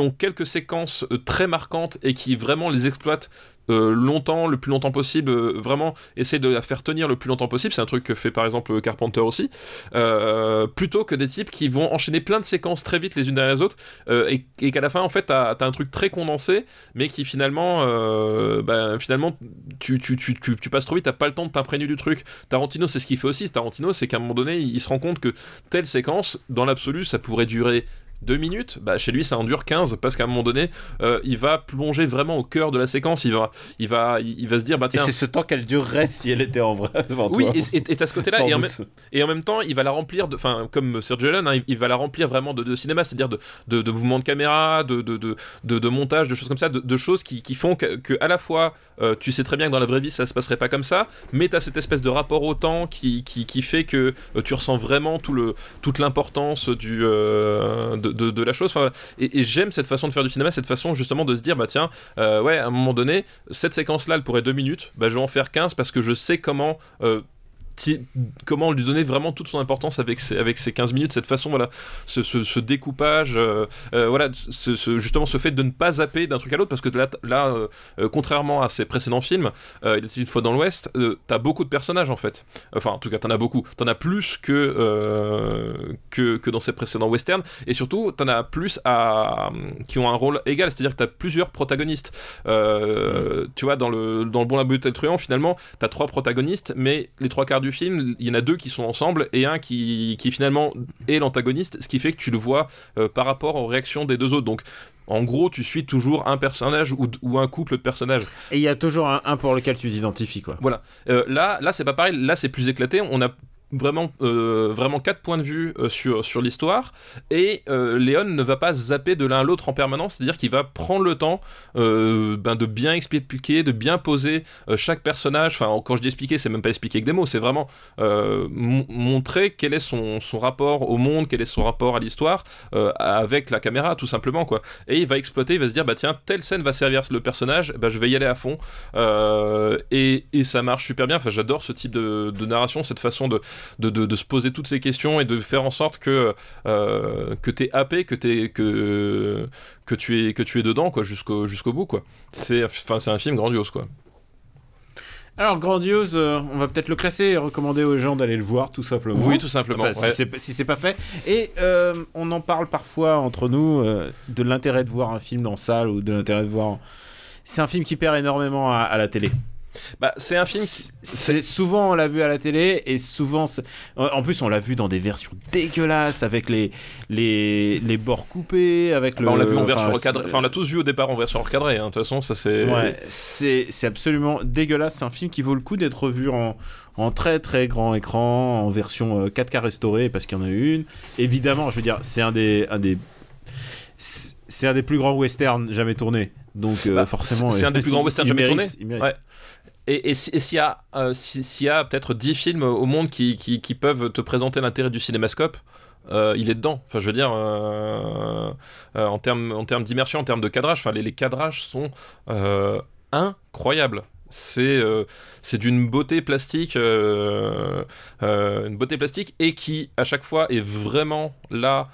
ont quelques séquences très marquantes et qui vraiment les exploitent euh, longtemps, le plus longtemps possible, euh, vraiment essayer de la faire tenir le plus longtemps possible, c'est un truc que fait par exemple Carpenter aussi, euh, plutôt que des types qui vont enchaîner plein de séquences très vite les unes derrière les autres, et, qu'à la fin en fait t'as as un truc très condensé, mais qui finalement, bah, finalement tu, tu, tu, tu, passes trop vite, t'as pas le temps de t'imprégner du truc. Tarantino c'est ce qu'il fait aussi, Tarantino c'est qu'à un moment donné il se rend compte que telle séquence, dans l'absolu ça pourrait durer 2 minutes, bah chez lui ça en dure 15 parce qu'à un moment donné euh, il va plonger vraiment au cœur de la séquence, il va, il va, il va se dire bah tiens. Et c'est ce temps qu'elle durerait si elle était en vrai devant oui, toi. Oui, et, et à ce côté-là, et, en et en même temps il va la remplir, enfin comme Sergio Leone, hein, il, il, va la remplir vraiment de, de cinéma, c'est-à-dire de, de, de, mouvements de caméra, de, de, montage, de choses comme ça, de, choses qui, qui font que, que, à la fois euh, tu sais très bien que dans la vraie vie ça se passerait pas comme ça, mais tu as cette espèce de rapport au temps qui, qui, qui fait que euh, tu ressens vraiment tout le, toute l'importance du de, la chose. Et, j'aime cette façon de faire du cinéma, cette façon justement de se dire, bah tiens, euh, ouais, à un moment donné, cette séquence-là, elle pourrait 2 minutes, bah je vais en faire 15 parce que je sais comment comment lui donner vraiment toute son importance avec ces, avec ces 15 minutes, cette façon, voilà, ce, ce, découpage, euh, euh, voilà, ce, justement ce fait de ne pas zapper d'un truc à l'autre, parce que là, là euh, contrairement à ses précédents films, Il était une fois dans l'Ouest, t'as beaucoup de personnages en fait. Enfin, en tout cas, t'en as beaucoup. T'en as plus que, que, que, dans ses précédents westerns, et surtout, t'en as plus à, qui ont un rôle égal, c'est-à-dire que t'as plusieurs protagonistes. Mm. Tu vois, dans le, dans le Bon, la beauté le truand, finalement, t'as trois protagonistes, mais les trois quarts du film, il y en a deux qui sont ensemble et un qui, qui finalement est l'antagoniste, ce qui fait que tu le vois euh, par rapport aux réactions des deux autres. Donc en gros, tu suis toujours un personnage ou, ou un couple de personnages. Et il y a toujours un, pour lequel tu t'identifies, quoi. Voilà. Euh, là, là c'est pas pareil. Là, c'est plus éclaté. On a vraiment, euh, vraiment quatre points de vue euh, sur, sur l'histoire et euh, Léon ne va pas zapper de l'un à l'autre en permanence, c'est-à-dire qu'il va prendre le temps ben, de bien expliquer, de bien poser chaque personnage. Enfin, quand je dis expliquer, c'est même pas expliquer avec des mots, c'est vraiment montrer quel est son, son, rapport au monde, quel est son rapport à l'histoire avec la caméra, tout simplement quoi. Et il va exploiter, il va se dire bah tiens telle scène va servir le personnage, bah je vais y aller à fond et, et, ça marche super bien. Enfin, j'adore ce type de narration, cette façon de de, se poser toutes ces questions et de faire en sorte que, euh, que tu es happé, que, es, que, que, tu es, que tu es dedans quoi, jusqu'au jusqu'au bout. quoi. C'est un film grandiose. quoi. Alors, grandiose, euh, on va peut-être le classer et recommander aux gens d'aller le voir, tout simplement. Oui, tout simplement. Si c'est pas fait. Et euh, on en parle parfois entre nous de l'intérêt de voir un film en salle ou de l'intérêt de voir. C'est un film qui perd énormément à la télé. Bah, c'est un film. C'est souvent on l'a vu à la télé et souvent en plus on l'a vu dans des versions dégueulasses avec les les, les bords coupés avec le. Bah, on l'a vu en version recadrée. Enfin on l'a tous vu au départ en version recadrée. Hein. De toute façon ça c'est. Ouais, c'est c'est absolument dégueulasse. C'est un film qui vaut le coup d'être vu en en très très grand écran en version 4K euh, restaurée parce qu'il y en a une. Évidemment, je veux dire, c'est un des un des c'est un des plus grands westerns jamais tournés. Donc euh, bah, forcément, c'est un des plus grands westerns jamais tournés. Ouais. Et, s'il y a, euh, peut-être 10 films au monde qui, peuvent te présenter l'intérêt du cinémascope, euh, il est dedans. Enfin, je veux dire, euh, en termes en termes d'immersion, en termes de cadrage, enfin, les, cadrages sont incroyables. C'est d'une beauté plastique, une beauté plastique et qui à chaque fois est vraiment là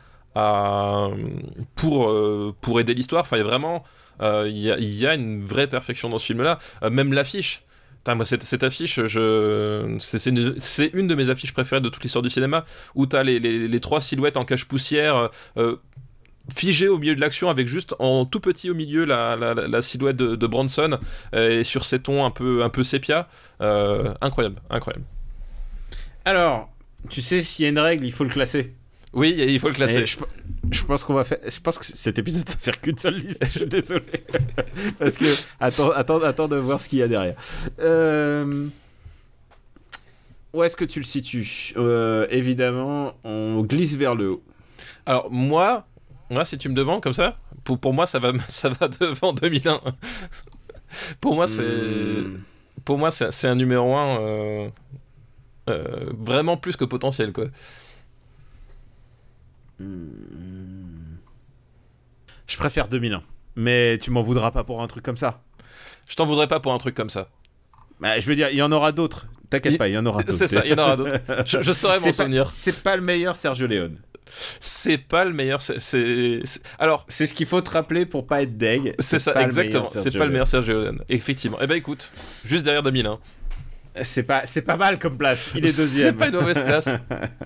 pour aider l'histoire. Enfin, il y a vraiment il y, a une vraie perfection dans ce film-là. même l'affiche moi, cette, affiche, je... c'est une, une, de mes affiches préférées de toute l'histoire du cinéma, où t'as les, les, les trois silhouettes en cache-poussière. Euh, figées au milieu de l'action avec juste en tout petit au milieu la, la, la silhouette de, de Bronson euh, et sur ces tons un peu, un peu sépia euh, incroyable incroyable alors tu sais s'il y a une règle il faut le classer oui, il faut le classer. Je, pense qu'on va faire. Je pense que cet épisode va faire qu'une seule liste. je suis désolé. Parce que attends, attends, attends de voir ce qu'il y a derrière. Euh, où est-ce que tu le situes? Euh, Évidemment, on glisse vers le haut. Alors moi, moi, si tu me demandes comme ça, pour, pour moi, ça va, ça va devant 2001. pour moi, c'est, hmm. pour moi, c'est un numéro 1 euh, vraiment plus que potentiel, quoi. Je préfère 2001. Mais tu m'en voudras pas pour un truc comme ça. Je t'en voudrais pas pour un truc comme ça. Bah, je veux dire, il y en aura d'autres. T'inquiète pas, il y en aura d'autres. C'est ça, il y en aura d'autres. Je, saurais m'en souvenir. C'est pas le meilleur Sergio Leone. C'est pas le meilleur. C'est alors. C'est ce qu'il faut te rappeler pour pas être deg. C'est ça, exactement. C'est pas le meilleur Sergio Leone. Effectivement. Eh ben écoute, juste derrière 2001. C'est pas, c'est pas mal comme place. Il est deuxième. c'est pas une mauvaise place.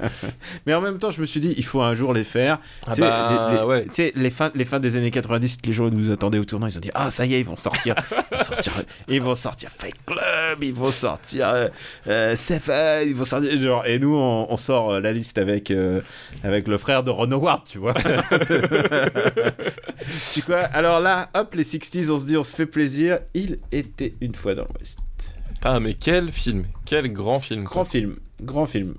Mais en même temps, je me suis dit, il faut un jour les faire. Ah tu sais, bah, les, ouais. les, fins, les fins des années 90, les gens nous attendaient au tournant. Ils ont dit, ah, ça y est, ils vont sortir. Ils vont sortir, ils vont sortir Fight Club, ils vont sortir euh, euh Seven, ils vont sortir. Genre, et nous, on, sort euh, la liste avec, euh, avec le frère de Ron Howard, tu vois. tu quoi? Alors là, hop, les 60s, on se dit, on se fait plaisir. Il était une fois dans l'Ouest. Ah, mais quel film Quel grand film Grand film, grand film.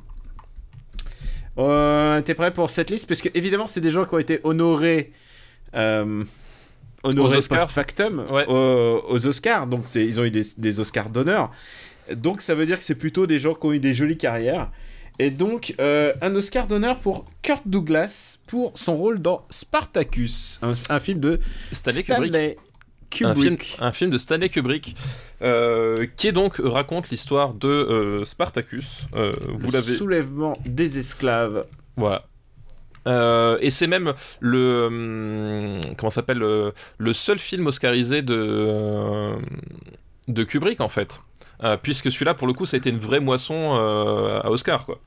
Euh, T'es prêt pour cette liste? Parce que, évidemment, c'est des gens qui ont été honorés. Euh, honorés post-factum aux, Oscars. Donc, ils ont eu des, Oscars d'honneur. Donc, ça veut dire que c'est plutôt des gens qui ont eu des jolies carrières. Et donc, euh, un Oscar d'honneur pour Kurt Douglas pour son rôle dans Spartacus, un, film de Stanley, Stanley Un film, Kubrick. un film de Stanley Kubrick, euh, qui est donc raconte l'histoire de euh, Spartacus. Euh, vous l'avez, soulèvement des esclaves. voilà. Euh, et c'est même le hum, comment ça s'appelle le, le seul film oscarisé de euh, de Kubrick en fait, Euh, puisque celui-là pour le coup ça a été une vraie moisson euh, à Oscar quoi.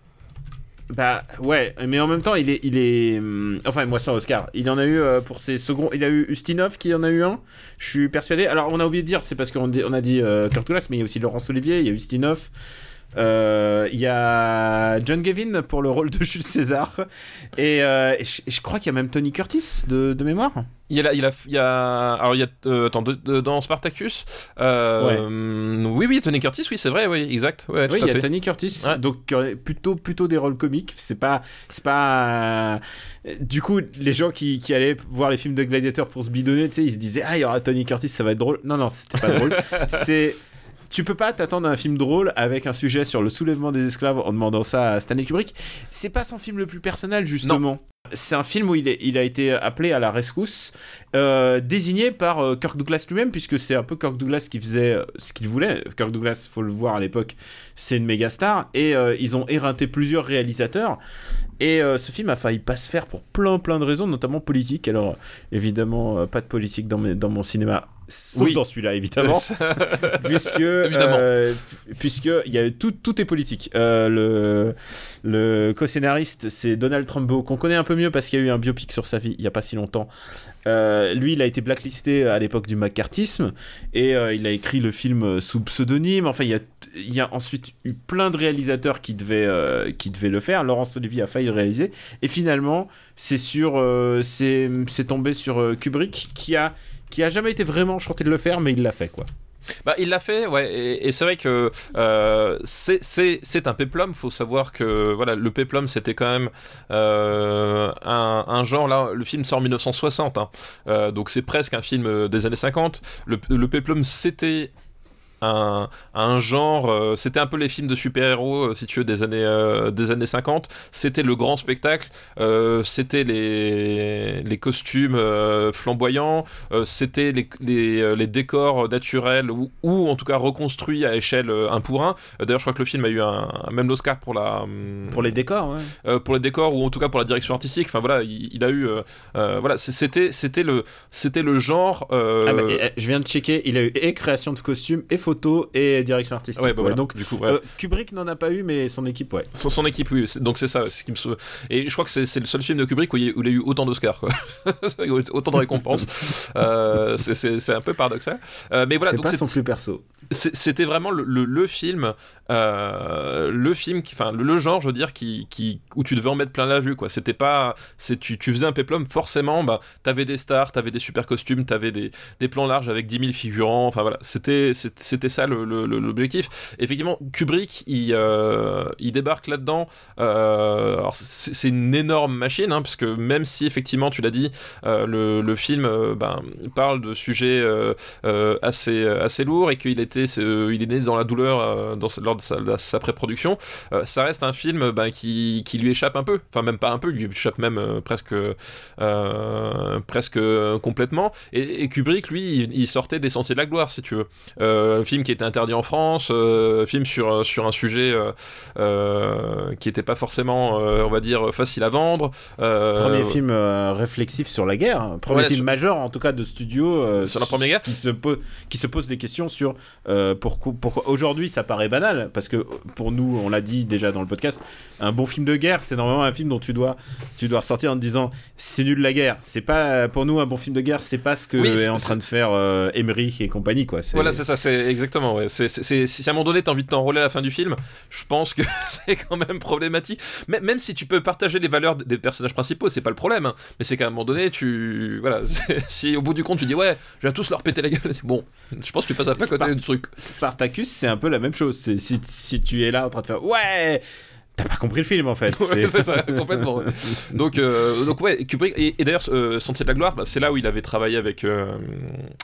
Bah ouais, mais en même temps, il est, il est, hum, enfin moi sans Oscar, il en a eu euh, pour ses seconds, il a eu Ustinov qui en a eu un. Je suis persuadé. Alors on a oublié de dire, c'est parce qu'on a dit euh, Kurt mais il y a aussi Laurence Olivier, il y a Ustinov. Euh, Il y a John Gavin pour le rôle de Jules César et, euh, et je, et je crois qu'il y a même Tony Curtis de, de mémoire. Il y a, il a, il y a alors il y a euh, attends de- de- dans Spartacus euh, hum, oui oui Tony Curtis oui c'est vrai oui exact ouais, oui, il y a fait. Tony Curtis, Ouais. donc euh, plutôt plutôt des rôles comiques. C'est pas c'est pas. euh, Du coup, les gens qui, qui allaient voir les films de Gladiator pour se bidonner, tu sais, ils se disaient ah il y aura Tony Curtis, ça va être drôle. Non non, c'était pas drôle. c'est tu peux pas t'attendre à un film drôle avec un sujet sur le soulèvement des esclaves en demandant ça à Stanley Kubrick. C'est pas son film le plus personnel justement. C'est un film où il, est- il a été appelé à la rescousse, euh, désigné par euh, Kirk Douglas lui-même, puisque c'est un peu Kirk Douglas qui faisait euh, ce qu'il voulait. Kirk Douglas, faut le voir à l'époque, c'est une méga star, et euh, ils ont éreinté plusieurs réalisateurs. Et ce film a failli pas se faire pour plein plein de raisons, notamment politiques. Alors évidemment, pas de politique dans, mes- dans mon cinéma, sauf Oui. dans celui-là évidemment puisque Évidemment. euh, puisque il y a tout tout est politique. Euh, le le co-scénariste c'est Donald Trumbo qu'on connaît un peu mieux parce qu'il y a eu un biopic sur sa vie il y a pas si longtemps. Euh, lui il a été blacklisté à l'époque du McCarthyisme et euh, il a écrit le film sous pseudonyme. Enfin il y a il y a ensuite eu plein de réalisateurs qui devaient qui devaient le faire. Laurence Olivier a failli le réaliser et finalement c'est sur c'est c'est tombé sur Kubrick qui a qui a jamais été vraiment chanté de le faire mais il l'a fait quoi. Bah, il l'a fait, ouais, et, c'est vrai que euh, c'est- un péplum. Faut savoir que voilà, le péplum c'était quand même euh, un, un genre là. Le film sort en 1960, hein. Euh, donc c'est presque un film des années 50. Le, le péplum c'était un, un genre, euh, c'était un peu les films de super-héros, euh, si tu veux, des années, euh, des années 50. C'était le grand spectacle, c'était les, les costumes flamboyants, c'était les, les, les décors naturels ou, ou en tout cas reconstruits à échelle un pour un. D'ailleurs, je crois que le film a eu un, même l'Oscar pour la hum, Pour les décors, ouais. pour les décors ou en tout cas pour la direction artistique. Enfin voilà, il, il a eu voilà, c'était c'était le c'était le genre. Ah bah, et, et, je viens de checker, il a eu et création de costumes, et photos, et direction artistique. ouais, bah voilà, Donc, du coup, ouais. euh, Kubrick n'en a pas eu, mais son équipe, ouais. Son, son équipe, oui. Donc c'est ça, ce qui me sou- Et je crois que c'est le seul film de Kubrick où il, a- où il a eu autant d'Oscars, autant de récompenses. Euh, c'est- un peu paradoxal. Euh, mais voilà, c'est pas c'est- son plus perso. C'était vraiment le, le- film, euh, le film, qui, enfin le, genre, je veux dire, qui, qui, où tu devais en mettre plein la vue, quoi. C'était pas, c'est tu, faisais un péplum, forcément, bah, t'avais des stars, t'avais des super costumes, t'avais des, des plans larges avec 10 000 figurants, enfin voilà, c'était, c'était ça l'objectif. Effectivement, Kubrick, il, euh, il débarque là-dedans. euh, c'est une énorme machine, hein, parce que même si effectivement, tu l'as dit, le, film ben, parle de sujets assez, assez lourds et qu'il était, euh, il est né dans la douleur euh, dans, lors de sa, sa pré-production, euh, ça reste un film ben, qui, qui lui échappe un peu, enfin même pas un peu, lui échappe même presque, presque complètement. Et, et Kubrick, lui, il, il sortait des Sentiers de la Gloire, si tu veux. Un film qui était interdit en France, euh, film sur, sur un sujet qui n'était pas forcément, on va dire, facile à vendre. Premier film réflexif sur la guerre, hein. premier film sur- majeur en tout cas de studio Sur la Première Guerre. qui se, qui se pose des questions sur euh, pourquoi, pourquoi aujourd'hui ça paraît banal parce que pour nous on l'a dit déjà dans le podcast un bon film de guerre c'est normalement un film dont tu dois tu dois ressortir en te disant c'est nul la guerre c'est pas pour nous un bon film de guerre c'est pas ce que Oui, est en train de faire euh, Emmerich et compagnie quoi Voilà, c'est ça, c'est exactement. Ouais. C'est, si à un moment donné t'as envie de t'enrôler à la fin du film, je pense que c'est quand même problématique. Mais, même si tu peux partager les valeurs des personnages principaux, c'est pas le problème. hein. Mais c'est qu'à un moment donné, tu. Voilà, si au bout du compte tu dis ouais, je vais tous leur péter la gueule, c'est bon. Je pense que tu passes à côté Spart- du truc. Spartacus, c'est un peu la même chose. Si tu es là en train de faire ouais, t'as pas compris le film en fait. Ouais, c'est ça, complètement. Donc, euh, donc ouais, Kubrick. Et, et d'ailleurs, euh, Sentier de la gloire, bah, c'est là où il avait travaillé avec euh,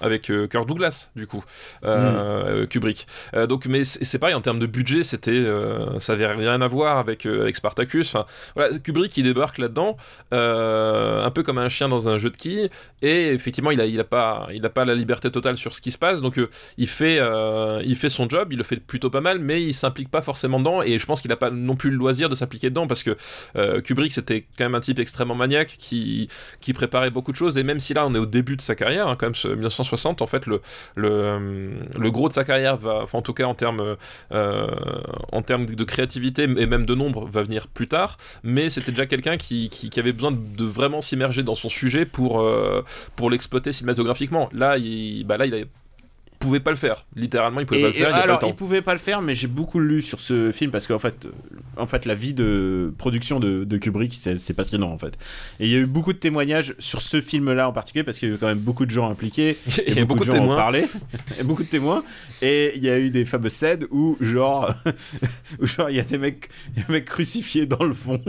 avec Kirk Douglas, du coup, euh, Kubrick. Donc, mais c'est pareil en termes de budget, c'était, ça avait rien à voir avec avec Spartacus. Enfin, voilà, Kubrick, il débarque là-dedans, un peu comme un chien dans un jeu de quilles. Et effectivement, il a, il a pas, il a pas la liberté totale sur ce qui se passe. Donc, il fait, il fait son job, il le fait plutôt pas mal, mais il s'implique pas forcément dedans. Et je pense qu'il a pas non plus le de s'impliquer dedans parce que euh, Kubrick, c'était quand même un type extrêmement maniaque qui, qui préparait beaucoup de choses. Et même si là, on est au début de sa carrière, hein, quand même, ce 1960, en fait, le, le, euh, le gros de sa carrière va, enfin, en tout cas en termes, euh, en termes de créativité et même de nombre, va venir plus tard. Mais c'était déjà quelqu'un qui, qui, avait besoin de vraiment s'immerger dans son sujet pour, pour l'exploiter cinématographiquement. Là, il, bah là, il pouvait pas le faire. Littéralement, il pouvait Et, pas le faire. et il pas alors, le temps. il pouvait pas le faire, mais j'ai beaucoup lu sur ce film parce qu'en fait, euh, en fait, la vie de production de, de Kubrick, c'est passionnant en fait. Et il y a eu beaucoup de témoignages sur ce film-là en particulier parce qu'il y a eu quand même beaucoup de gens impliqués. Il y a beaucoup de gens en témoins. parlaient, et beaucoup de témoins. Et il y a eu des fameuses scènes où genre, où genre il y a des mecs, il y a un mec crucifié dans le fond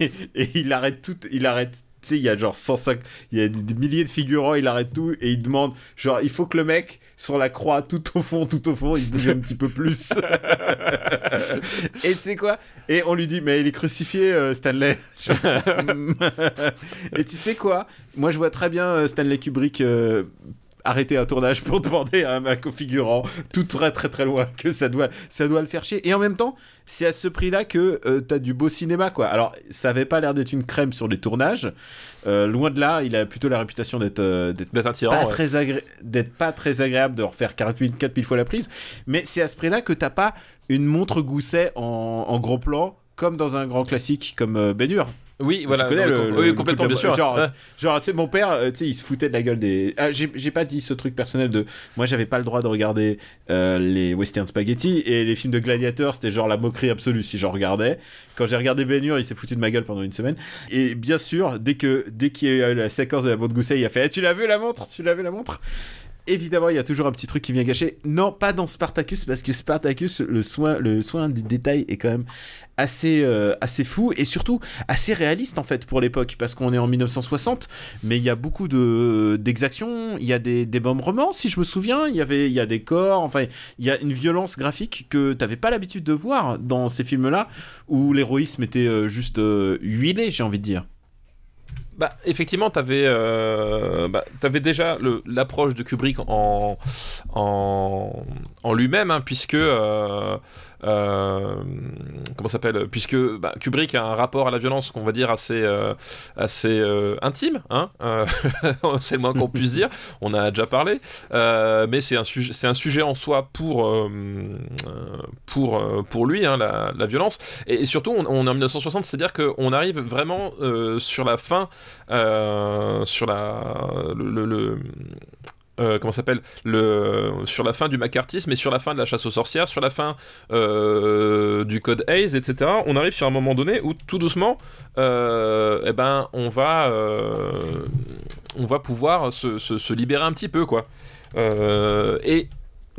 et, et il arrête tout, il arrête. Sais, il y a genre 105, il y a des, des milliers de figurants, il arrête tout et il demande, genre, il faut que le mec sur la croix, tout au fond, tout au fond, il bouge un petit peu plus. et tu sais quoi? Et on lui dit, mais il est crucifié, euh, Stanley. et tu sais quoi? Moi, je vois très bien euh, Stanley Kubrick euh, arrêter un tournage pour demander à un mec au figurant tout très très très loin que ça doit, ça doit le faire chier. Et en même temps, c'est à ce prix-là que euh, t'as du beau cinéma, quoi. Alors, ça avait pas l'air d'être une crème sur les tournages. Euh, loin de là, il a plutôt la réputation d'être euh, d'être D'être un tyran. pas ouais. très agré- d'être pas très agréable de refaire 4000 4000 fois la prise mais c'est à ce prix là que t'as pas une montre gousset en, en gros plan comme dans un grand classique comme Ben Hur. Oui, voilà. tu connais le, oui, complètement, bien sûr. Genre, genre tu sais, mon père, euh, tu sais, il se foutait de la gueule des. Ah, j'ai pas dit ce truc personnel de. Moi, j'avais pas le droit de regarder euh, les western spaghetti et les films de gladiateurs, c'était genre la moquerie absolue si j'en regardais. Quand j'ai regardé Ben Hur, il s'est foutu de ma gueule pendant une semaine. Et bien sûr, dès que dès qu'il y a eu la séquence de la montre gousset, il a fait Eh, Tu l'as vu la montre? Tu l'as vu la montre? Évidemment, il y a toujours un petit truc qui vient gâcher. Non, pas dans Spartacus, parce que Spartacus, le soin, le soin des détails est quand même assez, euh, fou et surtout assez réaliste en fait pour l'époque, parce qu'on est en 1960, mais il y a beaucoup de d'exactions, il y a des, des si je me souviens, il y avait, il y a des corps, enfin, il y a une violence graphique que t'avais pas l'habitude de voir dans ces films-là, où l'héroïsme était euh, juste euh, huilé, j'ai envie de dire. Bah, effectivement, t'avais euh, bah, déjà l'approche de Kubrick en, en, en lui-même, hein, puisque. Euh, euh, comment s'appelle? Puisque bah, Kubrick a un rapport à la violence qu'on va dire assez, euh, assez euh, intime, hein c'est le moins qu'on puisse dire, on a déjà parlé, mais c'est un, sujet, un sujet en soi pour, pour, pour lui, hein, la, violence. Et, surtout, on, est en 1960, c'est-à-dire qu'on arrive vraiment sur la fin, sur la, le- euh, comment s'appelle le sur la fin du macartisme et sur la fin de la chasse aux sorcières, sur la fin euh, du code Hayes, etc. On arrive sur un moment donné où tout doucement, euh, eh ben, on va, euh, on va pouvoir se, se- libérer un petit peu, quoi. Et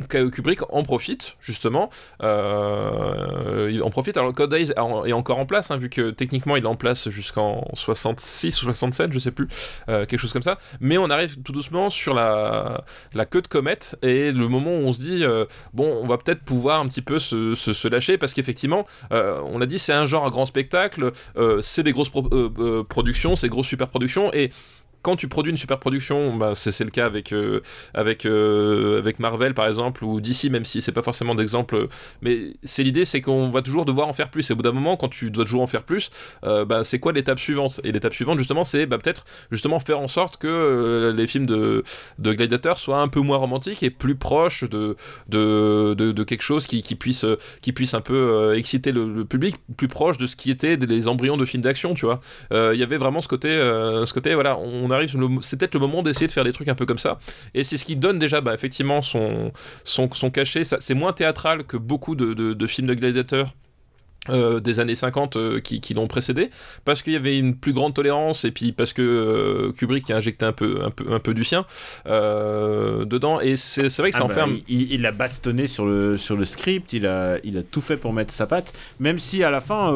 Kubrick en profite justement euh, il en profite alors Code Days est encore en place hein, vu que techniquement il est en place jusqu'en 66 ou 67 je sais plus euh, quelque chose comme ça. Mais on arrive tout doucement sur la, queue de comète et le moment où on se dit euh, bon on va peut-être pouvoir un petit peu se, lâcher parce qu'effectivement on l'a dit c'est un genre à grand spectacle c'est des grosses pro productions c'est grosses super productions et quand tu produis une super production, bah, c'est le cas avec, euh, avec, euh, avec Marvel par exemple, ou DC, même si c'est pas forcément d'exemple. Mais c'est l'idée, c'est qu'on va toujours devoir en faire plus. Et au bout d'un moment, quand tu dois toujours en faire plus, euh, bah, c'est quoi l'étape suivante? Et l'étape suivante, justement, c'est bah, peut-être justement faire en sorte que les films de, de Gladiator soient un peu moins romantiques et plus proches de, de, de, quelque chose qui, puisse, qui puisse un peu exciter le, public, plus proche de ce qui était des embryons de films d'action, tu vois. Il y avait vraiment ce côté, ce côté voilà, on arrive, c'est peut-être le moment d'essayer de faire des trucs un peu comme ça. Et c'est ce qui donne déjà, bah, effectivement, son, son, son cachet. C'est moins théâtral que beaucoup de, de, de films de gladiateurs euh, des années 50 euh, qui, qui l'ont précédé parce qu'il y avait une plus grande tolérance et puis parce que euh, Kubrick a injecté un peu un peu un peu du sien dedans et c'est vrai que ça Ah bah, un- il, il a bastonné sur le, sur le script, il a, il a tout fait pour mettre sa patte, même si à la fin,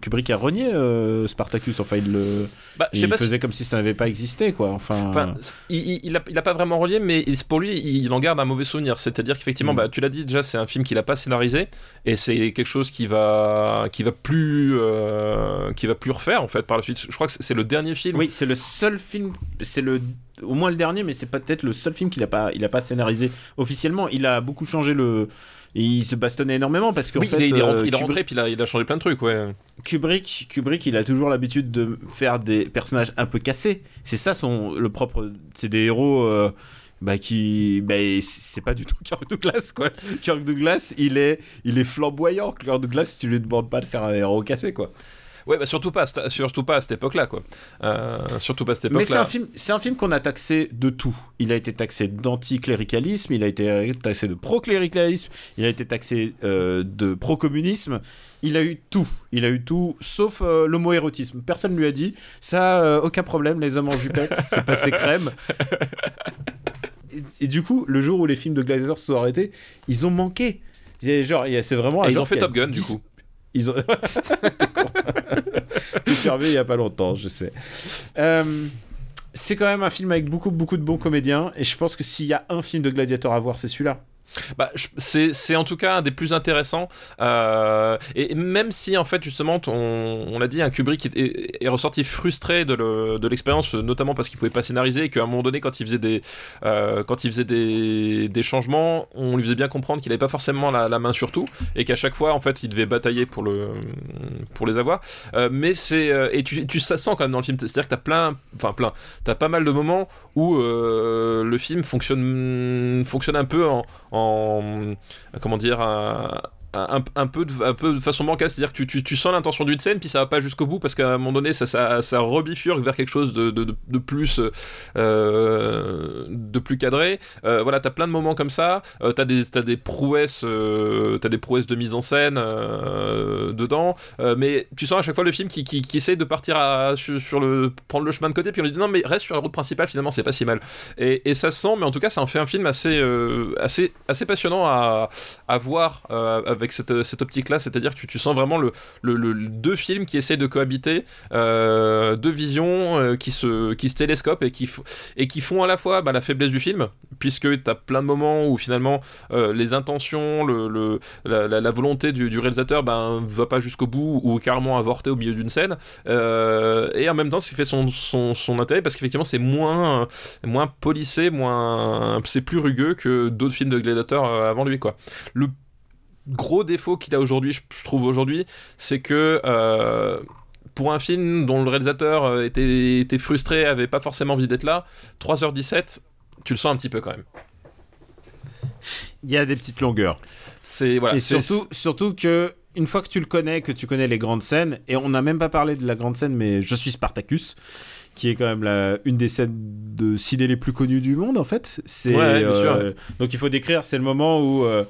Kubrick a renié Spartacus, enfin il le bah, il si- faisait comme si ça n'avait pas existé, quoi. Enfin, Enfin, il, il, a, il a pas vraiment relié, mais pour lui, il en garde un mauvais souvenir. C'est-à-dire qu'effectivement, Mm. bah, tu l'as dit déjà, c'est un film qu'il a pas scénarisé, et c'est quelque chose qui va, qui va plus, euh, qui va plus refaire en fait par la suite. Je crois que c'est- le dernier film. oui, c'est le seul film, c'est le au moins le dernier, mais c'est peut-être le seul film qu'il a pas, il a pas scénarisé officiellement. Il a beaucoup changé le, il se bastonnait énormément parce qu'en Oui, fait, il est, il est euh, rentré, il est Kubrick- rentré, puis il a, il a changé plein de trucs, ouais. Kubrick, Kubrick, il a toujours l'habitude de faire des personnages un peu cassés. C'est ça son le propre. C'est des héros. euh, bah qui bah c'est pas du tout Kirk Douglas quoi. Kirk Douglas il est il est flamboyant. Kirk Douglas tu lui demandes pas de faire un héros cassé quoi. Ouais, bah surtout pas, surtout pas à cette époque-là, quoi. Euh, surtout pas à cette mais c'est époque-là. un film c'est un film qu'on a taxé de tout. Il a été taxé d'anticléricalisme il a été taxé de procléricalisme il a été taxé euh, de pro-communisme. Il a eu tout. Il a eu tout sauf euh, l'homoérotisme. Personne lui a dit ça euh, aucun problème les hommes en jupette c'est passé crème et, et du coup le jour où les films de Gladiator se sont arrêtés ils ont manqué genre c'est vraiment Et ils ont fait Top Gun, du coup. ils ont. J'ai fermé il y a pas longtemps je sais Euh, c'est quand même un film avec beaucoup beaucoup de bons comédiens et je pense que s'il y a un film de Gladiator à voir c'est celui-là Bah, c'est en tout cas un des plus intéressants. euh, et même si, en fait, justement, on, on l'a dit, un Kubrick est, est- ressorti frustré de le- de l'expérience, notamment parce qu'il pouvait pas scénariser et qu'à un moment donné, quand il faisait des, euh, quand il faisait des, des changements, on lui faisait bien comprendre qu'il avait pas forcément la, main sur tout et qu'à chaque fois, en fait, il devait batailler pour, le, pour les avoir. Euh, mais c'est. et tu, tu ça quand même dans le film. C'est-à-dire que t'as plein. Enfin, plein. T'as pas mal de moments où euh, le film fonctionne, fonctionne un peu en, en comment dire un, peu de, façon bancale, c'est-à-dire que tu, sens l'intention d'une scène, puis ça va pas jusqu'au bout parce qu'à un moment donné ça, ça, vers quelque chose de, plus euh, de plus cadré. Euh, voilà, t'as plein de moments comme ça. Euh, t'as des prouesses, des prouesses de mise en scène dedans, mais tu sens à chaque fois le film qui, qui, essaie de partir sur, le prendre le chemin de côté, puis on lui dit non mais reste sur la route principale. Finalement c'est pas si mal. Et, ça se sent, mais en tout cas ça en fait un film assez passionnant à, voir avec cette, cette optique-là, c'est-à-dire que tu, sens vraiment le, le, deux films qui essaient de cohabiter, euh, deux visions euh, qui, se, qui se télescopent et qui, et qui font à la fois bah, la faiblesse du film, puisque tu as plein de moments où finalement euh, les intentions, le, la, volonté du, du réalisateur ben, va pas jusqu'au bout ou carrément avorter au milieu d'une scène, euh, et en même temps, ce qui fait son, son, son intérêt, parce qu'effectivement, c'est moins, moins polissé, moins, c'est plus rugueux que d'autres films de gladiateurs euh, avant lui, quoi. Gros défaut qu'il a aujourd'hui, je, je trouve aujourd'hui, c'est que euh, pour un film dont le réalisateur euh, était, était frustré, avait pas forcément envie d'être là, 3h17, tu le sens un petit peu quand même. il y a des petites longueurs C'est voilà. et surtout surtout que une fois que tu le connais que tu connais les grandes scènes et on n'a même pas parlé de la grande scène mais je suis Spartacus qui est quand même la, une des scènes de ciné les plus connues du monde en fait c'est Ouais, euh, donc il faut décrire c'est le moment où euh,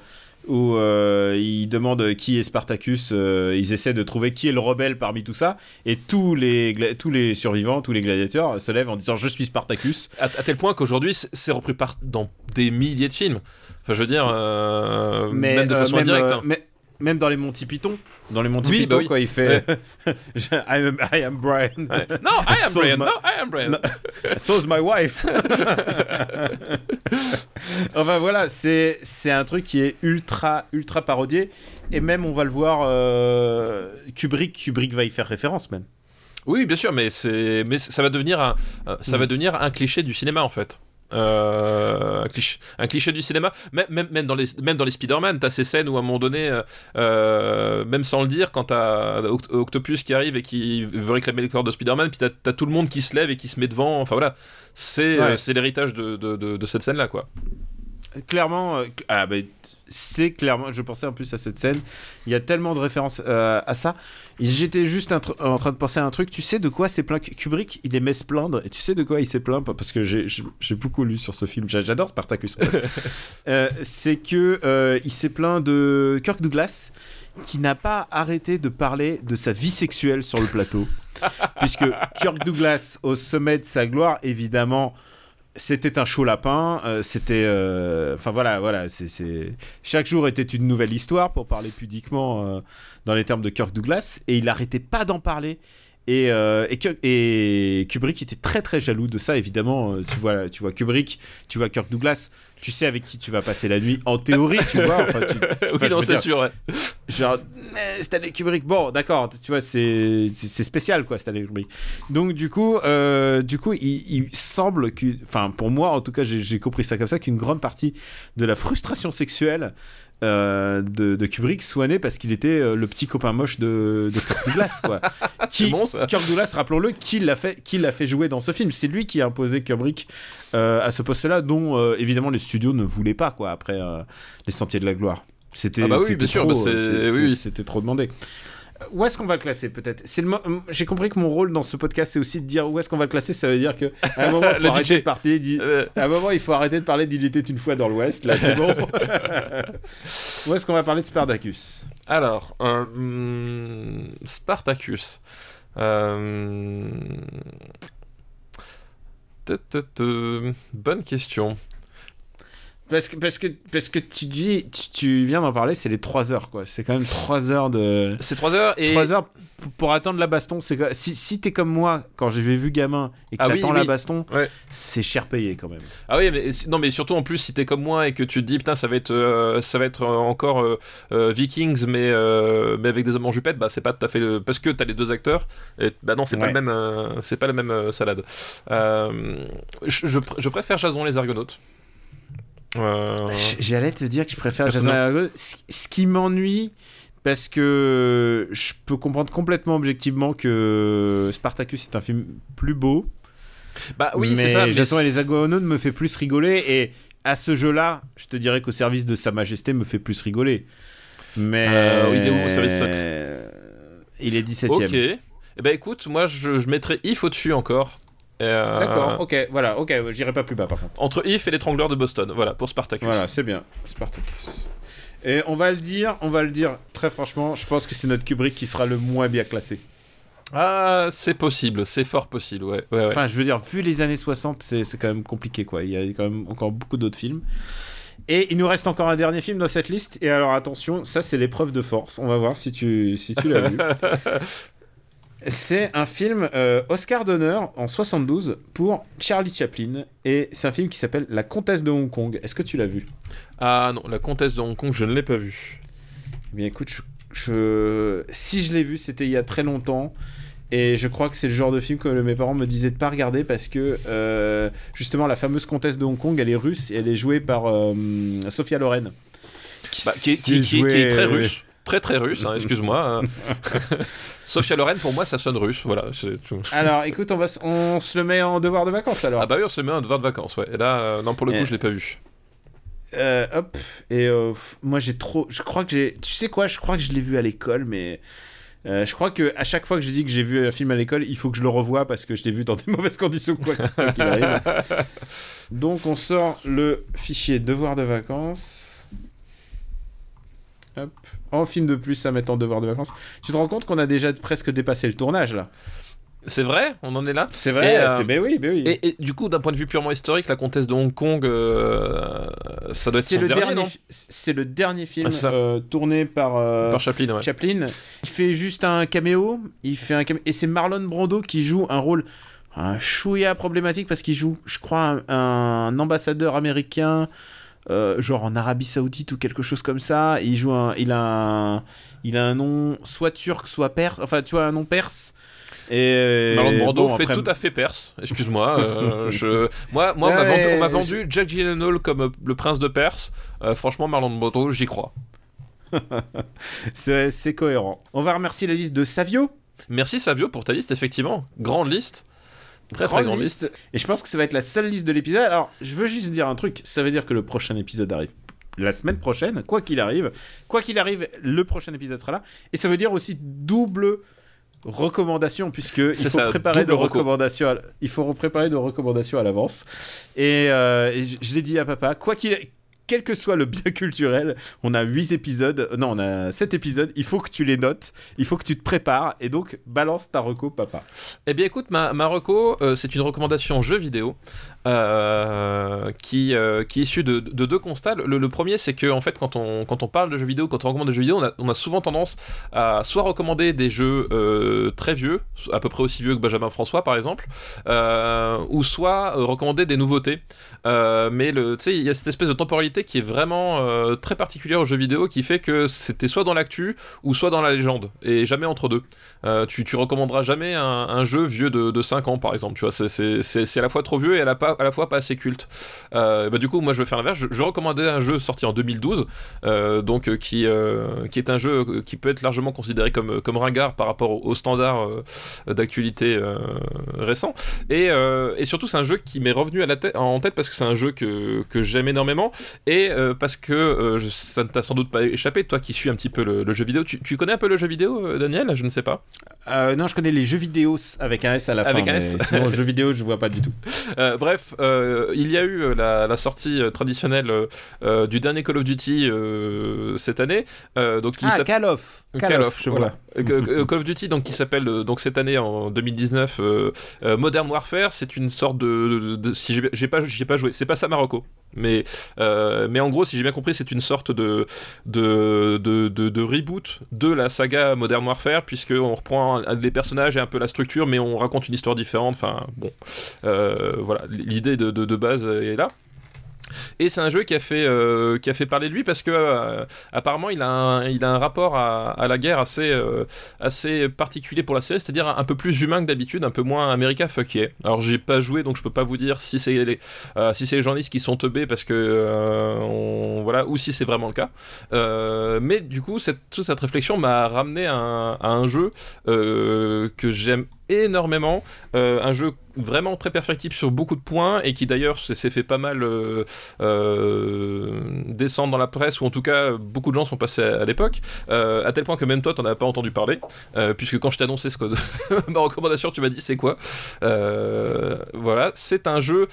où euh, ils demandent qui est Spartacus, euh, ils essaient de trouver qui est le rebelle parmi tout ça, et tous les, tous les survivants, tous les gladiateurs se lèvent en disant je suis Spartacus. à, à tel point qu'aujourd'hui, c'est repris par, dans des milliers de films. Enfin, je veux dire, euh, Mais même de façon indirecte. hein. mais- même dans les Monty Python, dans les Monty Oui, Python, bah oui. quoi, il fait je- I, am, I am Brian. Ouais. Non, I am Brian. my- No, I am Brian. So's my wife. enfin voilà, c'est c'est un truc qui est ultra ultra parodié et même on va le voir euh, Kubrick Kubrick va y faire référence même. Oui, bien sûr, mais c'est, mais ça va devenir un, euh, ça va Mm. devenir un cliché du cinéma en fait. Euh, un, cliché, un cliché du cinéma, même, même, même dans les, même dans les Spider-Man, t'as ces scènes où à un moment donné, euh, euh, même sans le dire, quand t'as Oct- Octopus qui arrive et qui veut réclamer le corps de Spider-Man, puis t'as, tout le monde qui se lève et qui se met devant, enfin voilà, c'est, Ouais. c'est l'héritage de, de, de, de cette scène-là, quoi. Clairement, ah, bah, c'est clairement, je pensais en plus à cette scène, il y a tellement de références euh, à ça. J'étais juste en train de penser à un truc, tu sais de quoi s'est plaint Kubrick Il aimait se plaindre, et tu sais de quoi il s'est plaint? Parce que j'ai- beaucoup lu sur ce film, J'a- j'adore Spartacus. Euh, c'est que euh, il s'est plaint de Kirk Douglas qui n'a pas arrêté de parler de sa vie sexuelle sur le plateau. Puisque Kirk Douglas, au sommet de sa gloire, évidemment, c'était un chaud lapin. euh, c'était, euh, enfin voilà, voilà. C'est, chaque jour était une nouvelle histoire pour parler pudiquement euh, dans les termes de Kirk Douglas, et il n'arrêtait pas d'en parler. Et, euh, et, Kubrick était très très jaloux de ça, évidemment. euh, Tu vois, tu vois Kubrick, tu vois Kirk Douglas, tu sais avec qui tu vas passer la nuit, en théorie, tu vois. Enfin, tu- oui, non, c'est sûr. ouais. Genre, Stanley Kubrick, bon, d'accord, tu vois, c'est spécial, quoi, Stanley Kubrick. Donc, du coup, euh, du coup il, il semble que, enfin, pour moi, en tout cas, j'ai j'ai compris ça comme ça, qu'une grande partie de la frustration sexuelle euh, de, de Kubrick soit née parce qu'il était euh, le petit copain moche de, de Kirk Douglas, quoi. Qui, bon ça. Kirk Douglas, rappelons-le, qui l'a fait, qui l'a fait jouer dans ce film. C'est lui qui a imposé Kubrick euh, à ce poste-là, dont euh, évidemment les studios ne voulaient pas, quoi, après les Sentiers de la Gloire. C'était Ah bah oui, trop, bah oui, trop demandé. Euh, Où est-ce qu'on va le classer peut-être? C'est mo- J'ai compris que mon rôle dans ce podcast c'est aussi de dire où est-ce qu'on va le classer. Ça veut dire que à un moment il faut arrêter de parler. Euh, À un moment il faut arrêter de parler d'il était une fois dans l'Ouest. Là c'est bon. où est-ce qu'on va parler de Spartacus? Alors, euh, hmm, Spartacus. Euh, Bonne question. Parce que, parce que, parce que tu dis, tu, tu viens d'en parler, c'est les 3 heures quoi. C'est quand même 3 heures de. C'est 3 heures et. 3 heures pour attendre la baston. C'est si, si t'es comme moi quand j'ai vu gamin et que Ah oui, t'attends la oui. baston, Ouais. c'est cher payé quand même. Ah oui, mais non, mais surtout en plus si t'es comme moi et que tu te dis putain ça va être euh, ça va être euh, encore euh, euh, Vikings mais mais avec des hommes en jupette, bah c'est pas tout à fait le... parce que t'as les deux acteurs. Et, bah non, c'est pas le même c'est pas la même salade. Je, je, pr- je préfère Jason les Argonautes. J- J'allais te dire que je préfère Jason Argo. Ce qui m'ennuie, parce que je peux comprendre complètement objectivement que Spartacus est un film plus beau. Bah oui, mais c'est ça. mais Jason et les Argonautes me fait plus rigoler. Et à ce jeu-là, je te dirais qu'au service de Sa Majesté me fait plus rigoler. Mais. Euh, oui, au service Il est 17 Ok. e Eh ben écoute, moi je, je mettrais If au-dessus encore. Euh, D'accord, ok, voilà, ok, j'irai pas plus bas par contre. Entre If et l'étrangleur de Boston, voilà, pour Spartacus. Voilà, c'est bien, Spartacus. Et on va le dire, on va le dire très franchement, je pense que c'est notre Kubrick qui sera le moins bien classé. Ah, c'est possible, c'est fort possible, ouais. ouais, ouais. Enfin, je veux dire, vu les années 60, c'est c'est quand même compliqué, quoi. Il y a quand même encore beaucoup d'autres films. Et il nous reste encore un dernier film dans cette liste. Et alors, attention, ça, c'est l'épreuve de force. On va voir si tu, si tu l'as vu. C'est un film euh, Oscar d'honneur en 72 pour Charlie Chaplin. Et c'est un film qui s'appelle La Comtesse de Hong Kong. Est-ce que tu l'as vu? Ah non, la comtesse de Hong Kong, je ne l'ai pas vue. Eh bien, écoute, je, je- si je l'ai vu, c'était il y a très longtemps. Et je crois que c'est le genre de film que mes parents me disaient de pas regarder parce que euh, justement la fameuse comtesse de Hong Kong, elle est russe et elle est jouée par euh, Sophia Loren. Bah, qui, est- qui- qui- qui est très russe. Très très russe, hein, excuse-moi. Sophia Loren, pour moi, ça sonne russe, voilà. c'est tout. Alors, écoute, on va, on se le met en devoir de vacances alors. Ah bah oui, on se met un devoir de vacances, ouais. Et là, euh, non, pour le coup, Eh. je l'ai pas vu. Euh, hop. Et euh, moi, j'ai trop. Je crois que j'ai. Tu sais quoi Je crois que je l'ai vu à l'école, mais. euh, je crois que à chaque fois que je dis que j'ai vu un film à l'école, il faut que je le revoie parce que je l'ai vu dans des mauvaises conditions quoi quoi qu'il arrive. Donc on sort le fichier devoir de vacances. Hop. En film de plus à mettre en devoir de vacances. Tu te rends compte qu'on a déjà presque dépassé le tournage là C'est vrai On en est là C'est vrai, euh, c'est ben oui, ben oui. et, et du coup, d'un point de vue purement historique, la comtesse de Hong Kong, euh, ça doit être son le dernier, c'est le dernier film Ah, euh, tourné par, euh, Par Chaplin, ouais. Chaplin. Il fait juste un caméo. Il fait un et c'est Marlon Brando qui joue un rôle un chouïa problématique parce qu'il joue, je crois, un, un ambassadeur américain, euh, genre en Arabie Saoudite ou quelque chose comme ça. Il joue un, il a un, il a un nom soit turc, soit perse. Enfin, tu vois, un nom perse. Et Marlon Brando bon, fait après- tout à fait perse, excuse-moi. euh, je... Moi, moi on m'a vendu, on m'a je- vendu Jack Gyllenhaal comme euh, le prince de Perse. Euh, franchement, Marlon Brando, j'y crois. C'est c'est cohérent. On va remercier la liste de Savio. Merci Savio pour ta liste, effectivement. Grande liste. Très très grande liste. Et je pense que ça va être la seule liste de l'épisode. Alors, je veux juste dire un truc. Ça veut dire que le prochain épisode arrive la semaine prochaine, quoi qu'il arrive. Quoi qu'il arrive, le prochain épisode sera là. Et ça veut dire aussi double recommandation, puisque il faut ça, préparer de recommandations. à Il faut préparer de recommandations à l'avance. Et, euh, et je, je l'ai dit à papa. Quoi qu'il quel que soit le bien culturel, on a 8 épisodes, non, on a 7 épisodes, il faut que tu les notes, il faut que tu te prépares, et donc balance ta reco, papa. Eh bien écoute, ma, ma reco, euh, c'est une recommandation jeu vidéo euh, qui, euh, qui est issue de, de deux constats. Le, premier, c'est que en fait, quand on, quand on parle de jeux vidéo, quand on recommande des jeux vidéo, on a, on a souvent tendance à soit recommander des jeux euh, très vieux, à peu près aussi vieux que Benjamin François par exemple, ou soit recommander des nouveautés. Mais tu sais, il y a cette espèce de temporalité qui est vraiment très particulière aux jeux vidéo, qui fait que c'était soit dans l'actu ou soit dans la légende, et jamais entre deux. Tu, tu recommanderas jamais un, jeu vieux de, de 5 ans par exemple. Tu vois, c'est à la fois trop vieux et à la, pas, à la fois pas assez culte. Euh, bah, du coup, moi je vais faire l'inverse. Je, je recommandais un jeu sorti en 2012, euh, donc euh, qui, qui est un jeu qui peut être largement considéré comme, comme ringard par rapport aux, aux standards d'actualité récents. Et, et surtout, c'est un jeu qui m'est revenu à la tête, en tête parce que c'est un jeu que, que j'aime énormément et parce que je- ça ne t'a sans doute pas échappé, toi qui suis un petit peu le, le jeu vidéo. Tu, tu connais un peu le jeu vidéo, Daniel? Je ne sais pas. Non, je connais les jeux vidéo avec un S à la fin. Avec un S. Sinon, jeux vidéo, je vois pas du tout. Euh, bref, euh, il y a eu euh, la, la sortie euh, traditionnelle euh, du dernier Call of Duty euh, cette année. Donc, il Ah, Call of. Call of, je voilà. vois. Euh, euh, Call of Duty, donc qui s'appelle donc cette année en 2019 euh, euh, Modern Warfare. C'est une sorte de, de- de- si j'ai pas j'ai pas joué, c'est pas ça Marocco, mais euh, mais en gros, si j'ai bien compris, c'est une sorte de de, de, reboot de la saga Modern Warfare, puisque on reprend des personnages et un peu la structure, mais on raconte une histoire différente. Enfin bon, euh, voilà, l'idée de, de base est là. Et c'est un jeu qui a fait euh, qui a fait parler de lui parce que euh, apparemment il a un, il a un rapport à, la guerre assez euh, assez particulier pour la série, c'est-à-dire un, peu plus humain que d'habitude, un peu moins America fuck. Alors j'ai pas joué donc je peux pas vous dire si c'est les si c'est les journalistes qui sont teubés parce que voilà ou si c'est vraiment le cas. Mais du coup cette toute cette réflexion m'a ramené à un, jeu que j'aime énormément, euh, un jeu vraiment très perfectible sur beaucoup de points et qui d'ailleurs s'est fait pas mal euh, euh, descendre dans la presse ou en tout cas beaucoup de gens sont passés à, l'époque. À tel point que même toi t'en as pas entendu parler puisque quand je t'ai annoncé ce que ma recommandation tu m'as dit c'est quoi? Voilà c'est un jeu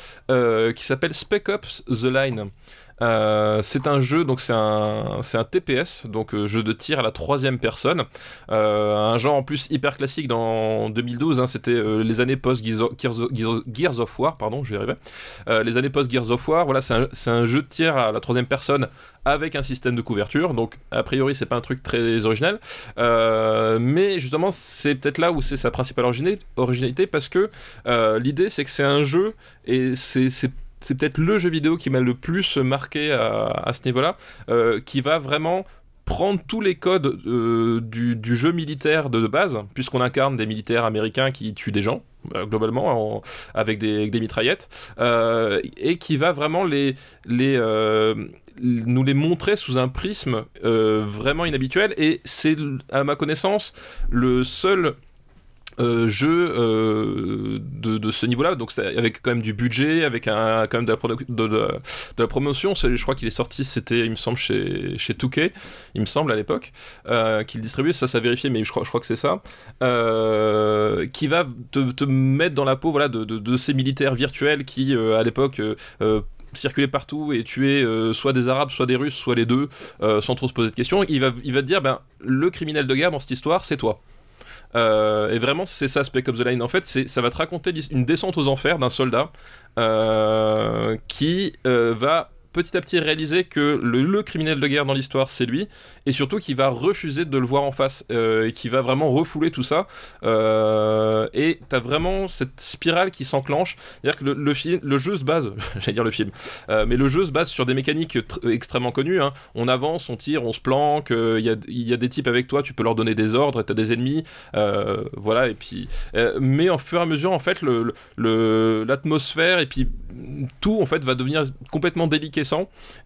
qui s'appelle Spec Ops The Line euh, c'est un jeu, donc c'est un, c'est un TPS, donc euh, jeu de tir à la troisième personne. Euh, un genre en plus hyper classique dans 2012, hein, c'était les années post Gears of, War, pardon, je vais y arriver. Les années post Gears of War, voilà, c'est un, un jeu de tir à la troisième personne avec un système de couverture, donc a priori c'est pas un truc très original, mais justement c'est peut-être là où c'est sa principale origina- originalité parce que l'idée c'est que c'est un jeu et c'est c'est peut-être le jeu vidéo qui m'a le plus marqué à, ce niveau-là, euh, qui va vraiment prendre tous les codes euh, du, jeu militaire de, base, puisqu'on incarne des militaires américains qui tuent des gens, euh, globalement, en- avec, des, avec mitraillettes, et qui va vraiment nous les montrer sous un prisme vraiment inhabituel, et c'est, à ma connaissance, le seul euh, jeu euh, de, ce niveau-là, donc avec quand même du budget, avec un, quand même de la, promotion. Je crois qu'il est sorti, c'était, il me semble, chez, chez 2K, il me semble à l'époque, euh, qu'il distribuait, ça, ça vérifié, mais je crois, je crois que c'est ça, qui va te, mettre dans la peau voilà, de, ces militaires virtuels qui, à l'époque, circulaient partout et euh, soit des Arabes, soit des Russes, soit les deux, sans trop se poser de questions. Il va, il va te dire, ben, le criminel de guerre dans cette histoire, c'est toi. Euh, et vraiment, c'est ça, Spec Ops The Line. En fait, ça va te raconter une descente aux enfers d'un soldat euh, qui euh, va petit à petit réaliser que le, le criminel de guerre dans l'histoire, c'est lui, et surtout qu'il va refuser de le voir en face, euh, et qui va vraiment refouler tout ça. Euh, et t'as vraiment cette spirale qui s'enclenche. C'est-à-dire que le, le, film, le jeu se base, j'allais dire le film, euh, mais le jeu se base sur des mécaniques tr- extrêmement connues. hein. On avance, on tire, on se planque, il y, a, y a des types avec toi, tu peux leur donner des ordres, t'as des ennemis, euh, voilà, et puis... euh, mais en fur et à mesure, en fait, le, le- l'atmosphère et puis tout, en fait, va devenir complètement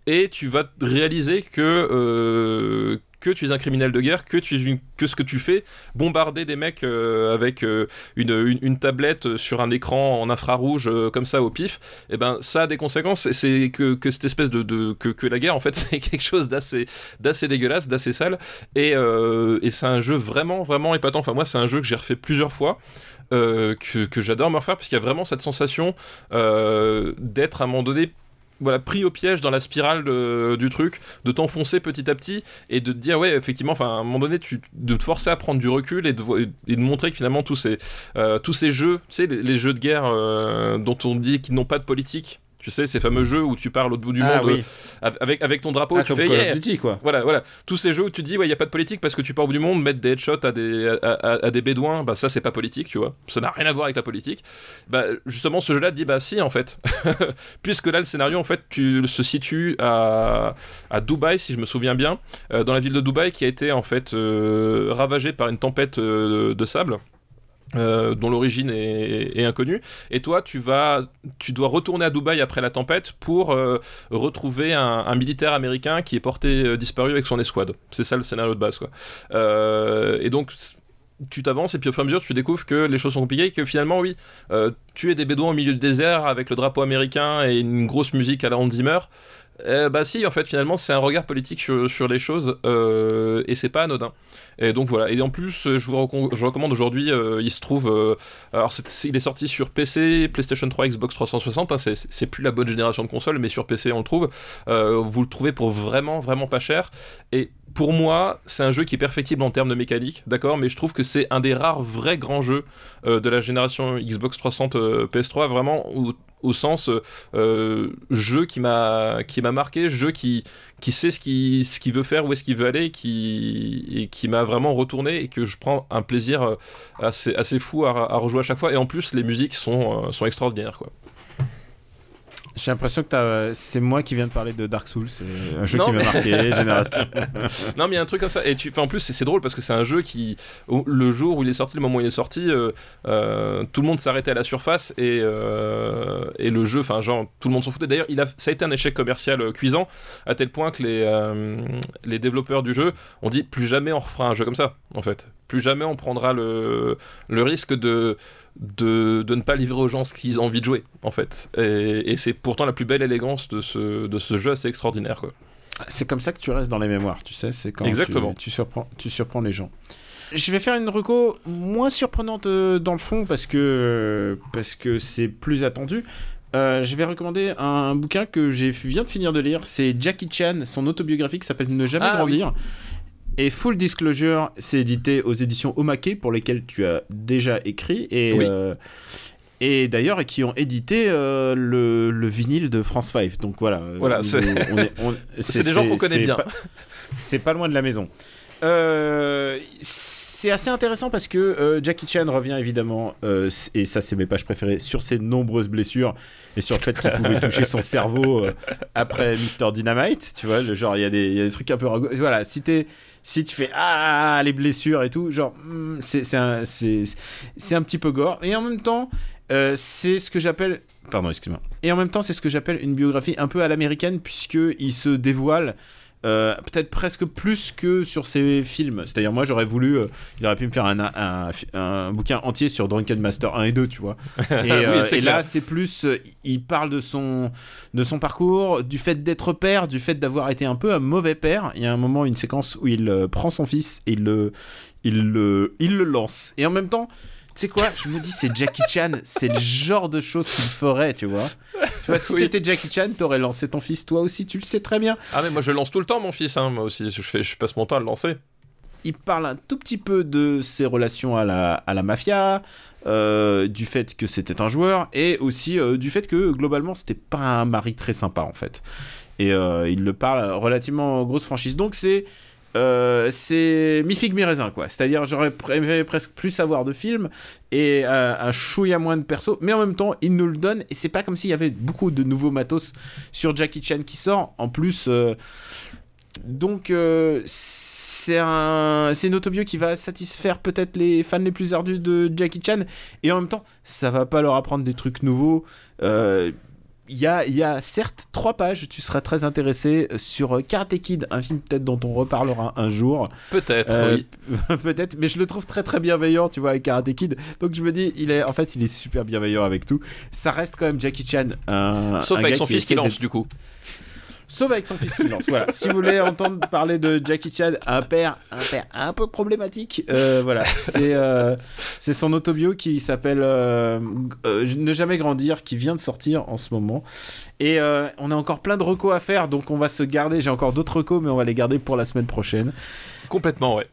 et tu vas réaliser que... euh, que tu es un criminel de guerre, que, tu es une- que ce que tu fais, bombarder des mecs euh, avec euh, une, une, tablette sur un écran en infrarouge comme ça au pif, et ben ça a des conséquences. C'est que, que cette espèce de, que, que la guerre en fait c'est quelque chose d'assez d'assez dégueulasse, d'assez sale. Et, et c'est un jeu vraiment vraiment épatant. Enfin moi c'est un jeu que j'ai refait plusieurs fois. que, que j'adore me refaire parce qu'il y a vraiment cette sensation d'être à un moment donné voilà, pris au piège dans la spirale du truc, de t'enfoncer petit à petit et de te dire, ouais, effectivement, à un moment donné, de te forcer à prendre du recul et de, montrer que finalement, tous ces, euh, tous ces jeux, tu sais, les, les jeux de guerre euh, dont on dit qu'ils n'ont pas de politique. Tu sais, ces fameux jeux où tu pars au bout du Ah monde oui. euh, avec, avec ton drapeau, Ah, tu comme fais Call of yeah, Duty, quoi. voilà, voilà. Tous ces jeux où tu dis, ouais, il n'y a pas de politique parce que tu pars au bout du monde, mettre des headshots à des, à, à- à des bédouins, bah ça, c'est pas politique, tu vois. Ça n'a rien à voir avec la politique. Bah, justement, ce jeu-là dit, bah si, en fait. Puisque là, le scénario, en fait, tu se situes à, à Dubaï, si je me souviens bien, euh, dans la ville de Dubaï qui a été, en fait, euh, ravagée par une tempête de sable. Euh, dont l'origine est, inconnue et toi tu vas tu dois retourner à Dubaï après la tempête pour euh, retrouver un, militaire américain qui est porté euh, disparu avec son escouade. C'est ça le scénario de base, quoi. Et donc, tu t'avances et puis au fur et à mesure, tu découvres que les choses sont compliquées et que finalement, oui, euh, tuer des bédouins au milieu du désert avec le drapeau américain et une grosse musique à la Hans Zimmer. Euh, bah si, en fait, finalement, c'est un regard politique sur, les choses euh, et c'est pas anodin. Et donc voilà. Et en plus, je vous je recommande aujourd'hui, euh, il se trouve, alors il est sorti sur PC, PlayStation 3, Xbox 360. hein, c'est- plus la bonne génération de consoles, mais sur PC on le trouve. Vous le trouvez pour vraiment, vraiment pas cher. Et pour moi, c'est un jeu qui est perfectible en termes de mécanique, d'accord, mais je trouve que c'est un des rares vrais grands jeux euh, de la génération Xbox 360 euh, PS3, vraiment au, sens euh, euh, jeu qui m'a qui m'a marqué, jeu qui qui sait ce qu'il ce qu'il veut faire, où est-ce qu'il veut aller, qui et qui m'a vraiment retourné et que je prends un plaisir assez assez fou à, à rejouer à chaque fois. Et en plus, les musiques sont sont extraordinaires, quoi. J'ai l'impression que c'est moi qui viens de parler de Dark Souls, c'est un jeu Non, qui m'a mais- marqué, génération. Non, mais il y a un truc comme ça. Et tu... enfin, en plus, c'est drôle parce que c'est un jeu qui, le jour où il est sorti, le moment où il est sorti, euh, euh, tout le monde s'arrêtait à la surface et, euh, et le jeu, enfin, genre, tout le monde s'en foutait. D'ailleurs, il a... ça a été un échec commercial cuisant à tel point que les, les développeurs du jeu ont dit plus jamais on refera un jeu comme ça, en fait. Plus jamais on prendra le, le risque de, de, de ne pas livrer aux gens ce qu'ils ont envie de jouer, en fait. Et, et c'est pourtant la plus belle élégance de ce, de ce jeu assez extraordinaire, quoi. C'est comme ça que tu restes dans les mémoires, tu sais, c'est quand Exactement. Tu, tu surprends, tu surprends les gens. Je vais faire une reco moins surprenante euh, dans le fond parce que parce que c'est plus attendu. Euh, je vais recommander un bouquin que j'ai viens de finir de lire. C'est Jackie Chan, son autobiographie qui s'appelle Ne jamais Ah, grandir. Et Full Disclosure, c'est édité aux éditions Omake pour lesquelles tu as déjà écrit et Oui. euh, et d'ailleurs qui ont édité euh, le, le vinyle de France 5. Donc voilà. euh, Voilà, on- c'est- des gens qu'on connaît bien. c'est pas loin de la maison. Euh, c'est assez intéressant parce que euh, Jackie Chan revient évidemment, euh, et ça c'est mes pages préférées, sur ses nombreuses blessures et sur le fait qu'il pouvait toucher son cerveau après Mr. Dynamite, tu vois, le genre il y, a des- il trucs un peu... Voilà, si, tu fais Ah, les blessures et tout, genre, hmm, c'est un, petit peu gore, et en même temps, c'est ce que j'appelle... Pardon, excuse-moi. Et en même temps, c'est ce que j'appelle une biographie un peu à l'américaine, puisqu'il se dévoile euh, peut-être presque plus que sur ses films. C'est-à-dire, moi, j'aurais voulu. euh, il aurait pu me faire un, un, un bouquin entier sur Drunken Master 1 et 2, tu vois. Et, euh, et là, c'est plus. il parle de son, de son parcours, du fait d'être père, du fait d'avoir été un peu un mauvais père. Il y a un moment, une séquence où il prend son fils et il le, il, le, il le lance. Et en même temps. Tu sais quoi Je me dis, c'est Jackie Chan, c'est le genre de choses qu'il ferait, tu vois. Tu vois, si Oui. t'étais Jackie Chan, t'aurais lancé ton fils, toi aussi, tu le sais très bien. Ah mais moi je lance tout le temps mon fils, hein, moi aussi, je, fais, je passe mon temps à le lancer. il parle un tout petit peu de ses relations à la, à la mafia, euh, du fait que c'était un joueur, et aussi euh, du fait que globalement c'était pas un mari très sympa en fait. Et euh, il le parle relativement grosse franchise. Donc c'est. Euh, c'est mi figue mi raisin quoi. C'est à dire j'aurais préféré presque plus savoir de films et euh, un chouïa moins de perso mais en même temps il nous le donne et c'est pas comme s'il y avait beaucoup de nouveaux matos sur Jackie Chan qui sort. En plus euh, donc c'est un une autobio qui va satisfaire peut-être les fans les plus ardus de Jackie Chan et en même temps ça va pas leur apprendre des trucs nouveaux il y a, y a certes trois pages, tu seras très intéressé sur Karate Kid, un film peut-être dont on reparlera un jour. Peut-être, Euh, oui. peut-être, mais je le trouve très très bienveillant, tu vois, avec Karate Kid. Donc je me dis, il est, en fait, il est super bienveillant avec tout. Ça reste quand même Jackie Chan, un, Sauf un avec son qui fils qui lance du coup. Sauf avec son fils qui lance. Voilà. Si vous voulez entendre parler de Jackie Chan, un père, un père un peu problématique, euh, voilà, c'est euh, c'est son autobio qui s'appelle euh, euh, Ne jamais grandir, qui vient de sortir en ce moment. Et on a encore plein de recos à faire, donc on va se garder. J'ai encore d'autres recos, mais on va les garder pour la semaine prochaine. Complètement, ouais.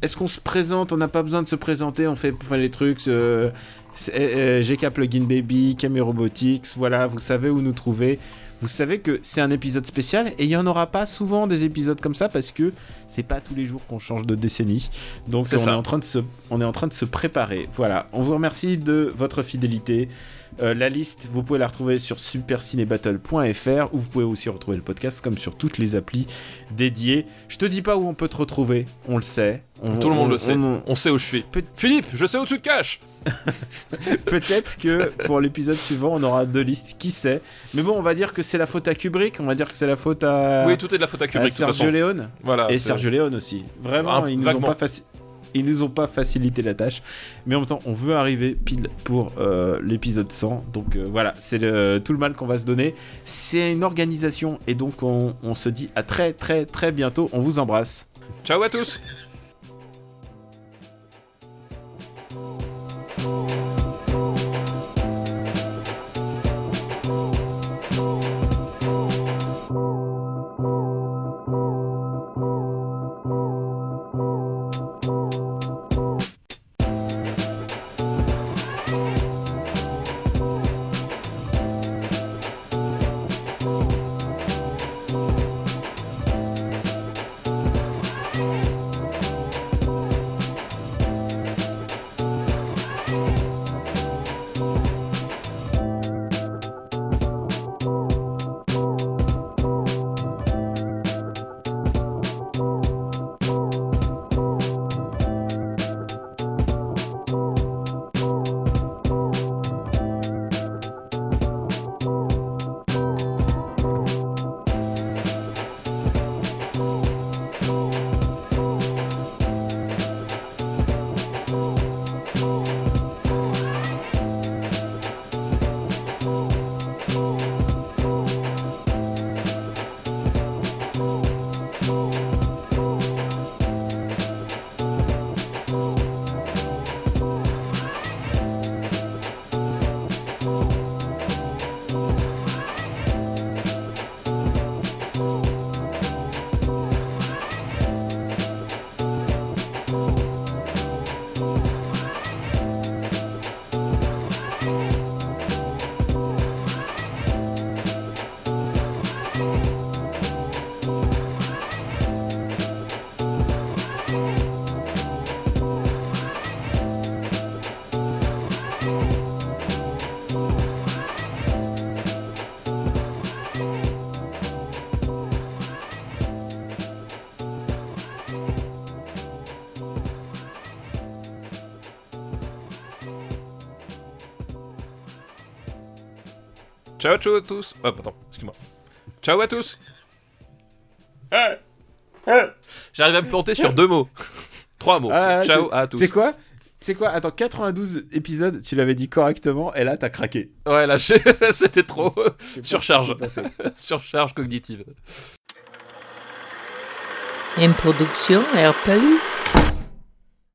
Est-ce qu'on se présente? On n'a pas besoin de se présenter, on fait, on fait les trucs. GK Plugin Baby, Camé Robotics, voilà, vous savez où nous trouver. Vous savez que c'est un épisode spécial et il n'y en aura pas souvent des épisodes comme ça parce que c'est pas tous les jours qu'on change de décennie. Donc on est, en train de se, on est en train de se préparer. Voilà, on vous remercie de votre fidélité. Euh, la liste, vous pouvez la retrouver sur supercinébattle.fr où vous pouvez aussi retrouver le podcast comme sur toutes les applis dédiées. Je te dis pas où on peut te retrouver, on le sait. On- Tout le monde on- le sait. on- sait où je suis. Philippe, je sais où tu te caches Peut-être que pour l'épisode suivant, on aura deux listes, qui sait? Mais bon, on va dire que c'est la faute à Kubrick, on va dire que c'est la faute à, Oui, tout est de la faute à Kubrick, Sergio. Leone. Voilà. Et Sergio Leone aussi. Vraiment, Un- ils nous, ont pas ils nous ont pas facilité la tâche. Mais en même temps, on veut arriver pile pour euh, l'épisode 100. Donc euh, voilà, c'est le- tout le mal qu'on va se donner. C'est une organisation. Et donc, on, on se dit à très, très, très bientôt. On vous embrasse. Ciao à tous Ciao, ciao à tous Oh, pardon, excuse-moi. Ciao à tous J'arrive à me planter sur deux mots. Trois mots. Ah, Ciao c'est- à tous. C'est quoi? C'est quoi? Attends, 92 épisodes, tu l'avais dit correctement, et là, t'as craqué. Ouais, là, c'était trop. Surcharge. Surcharge cognitive. Une production RPU.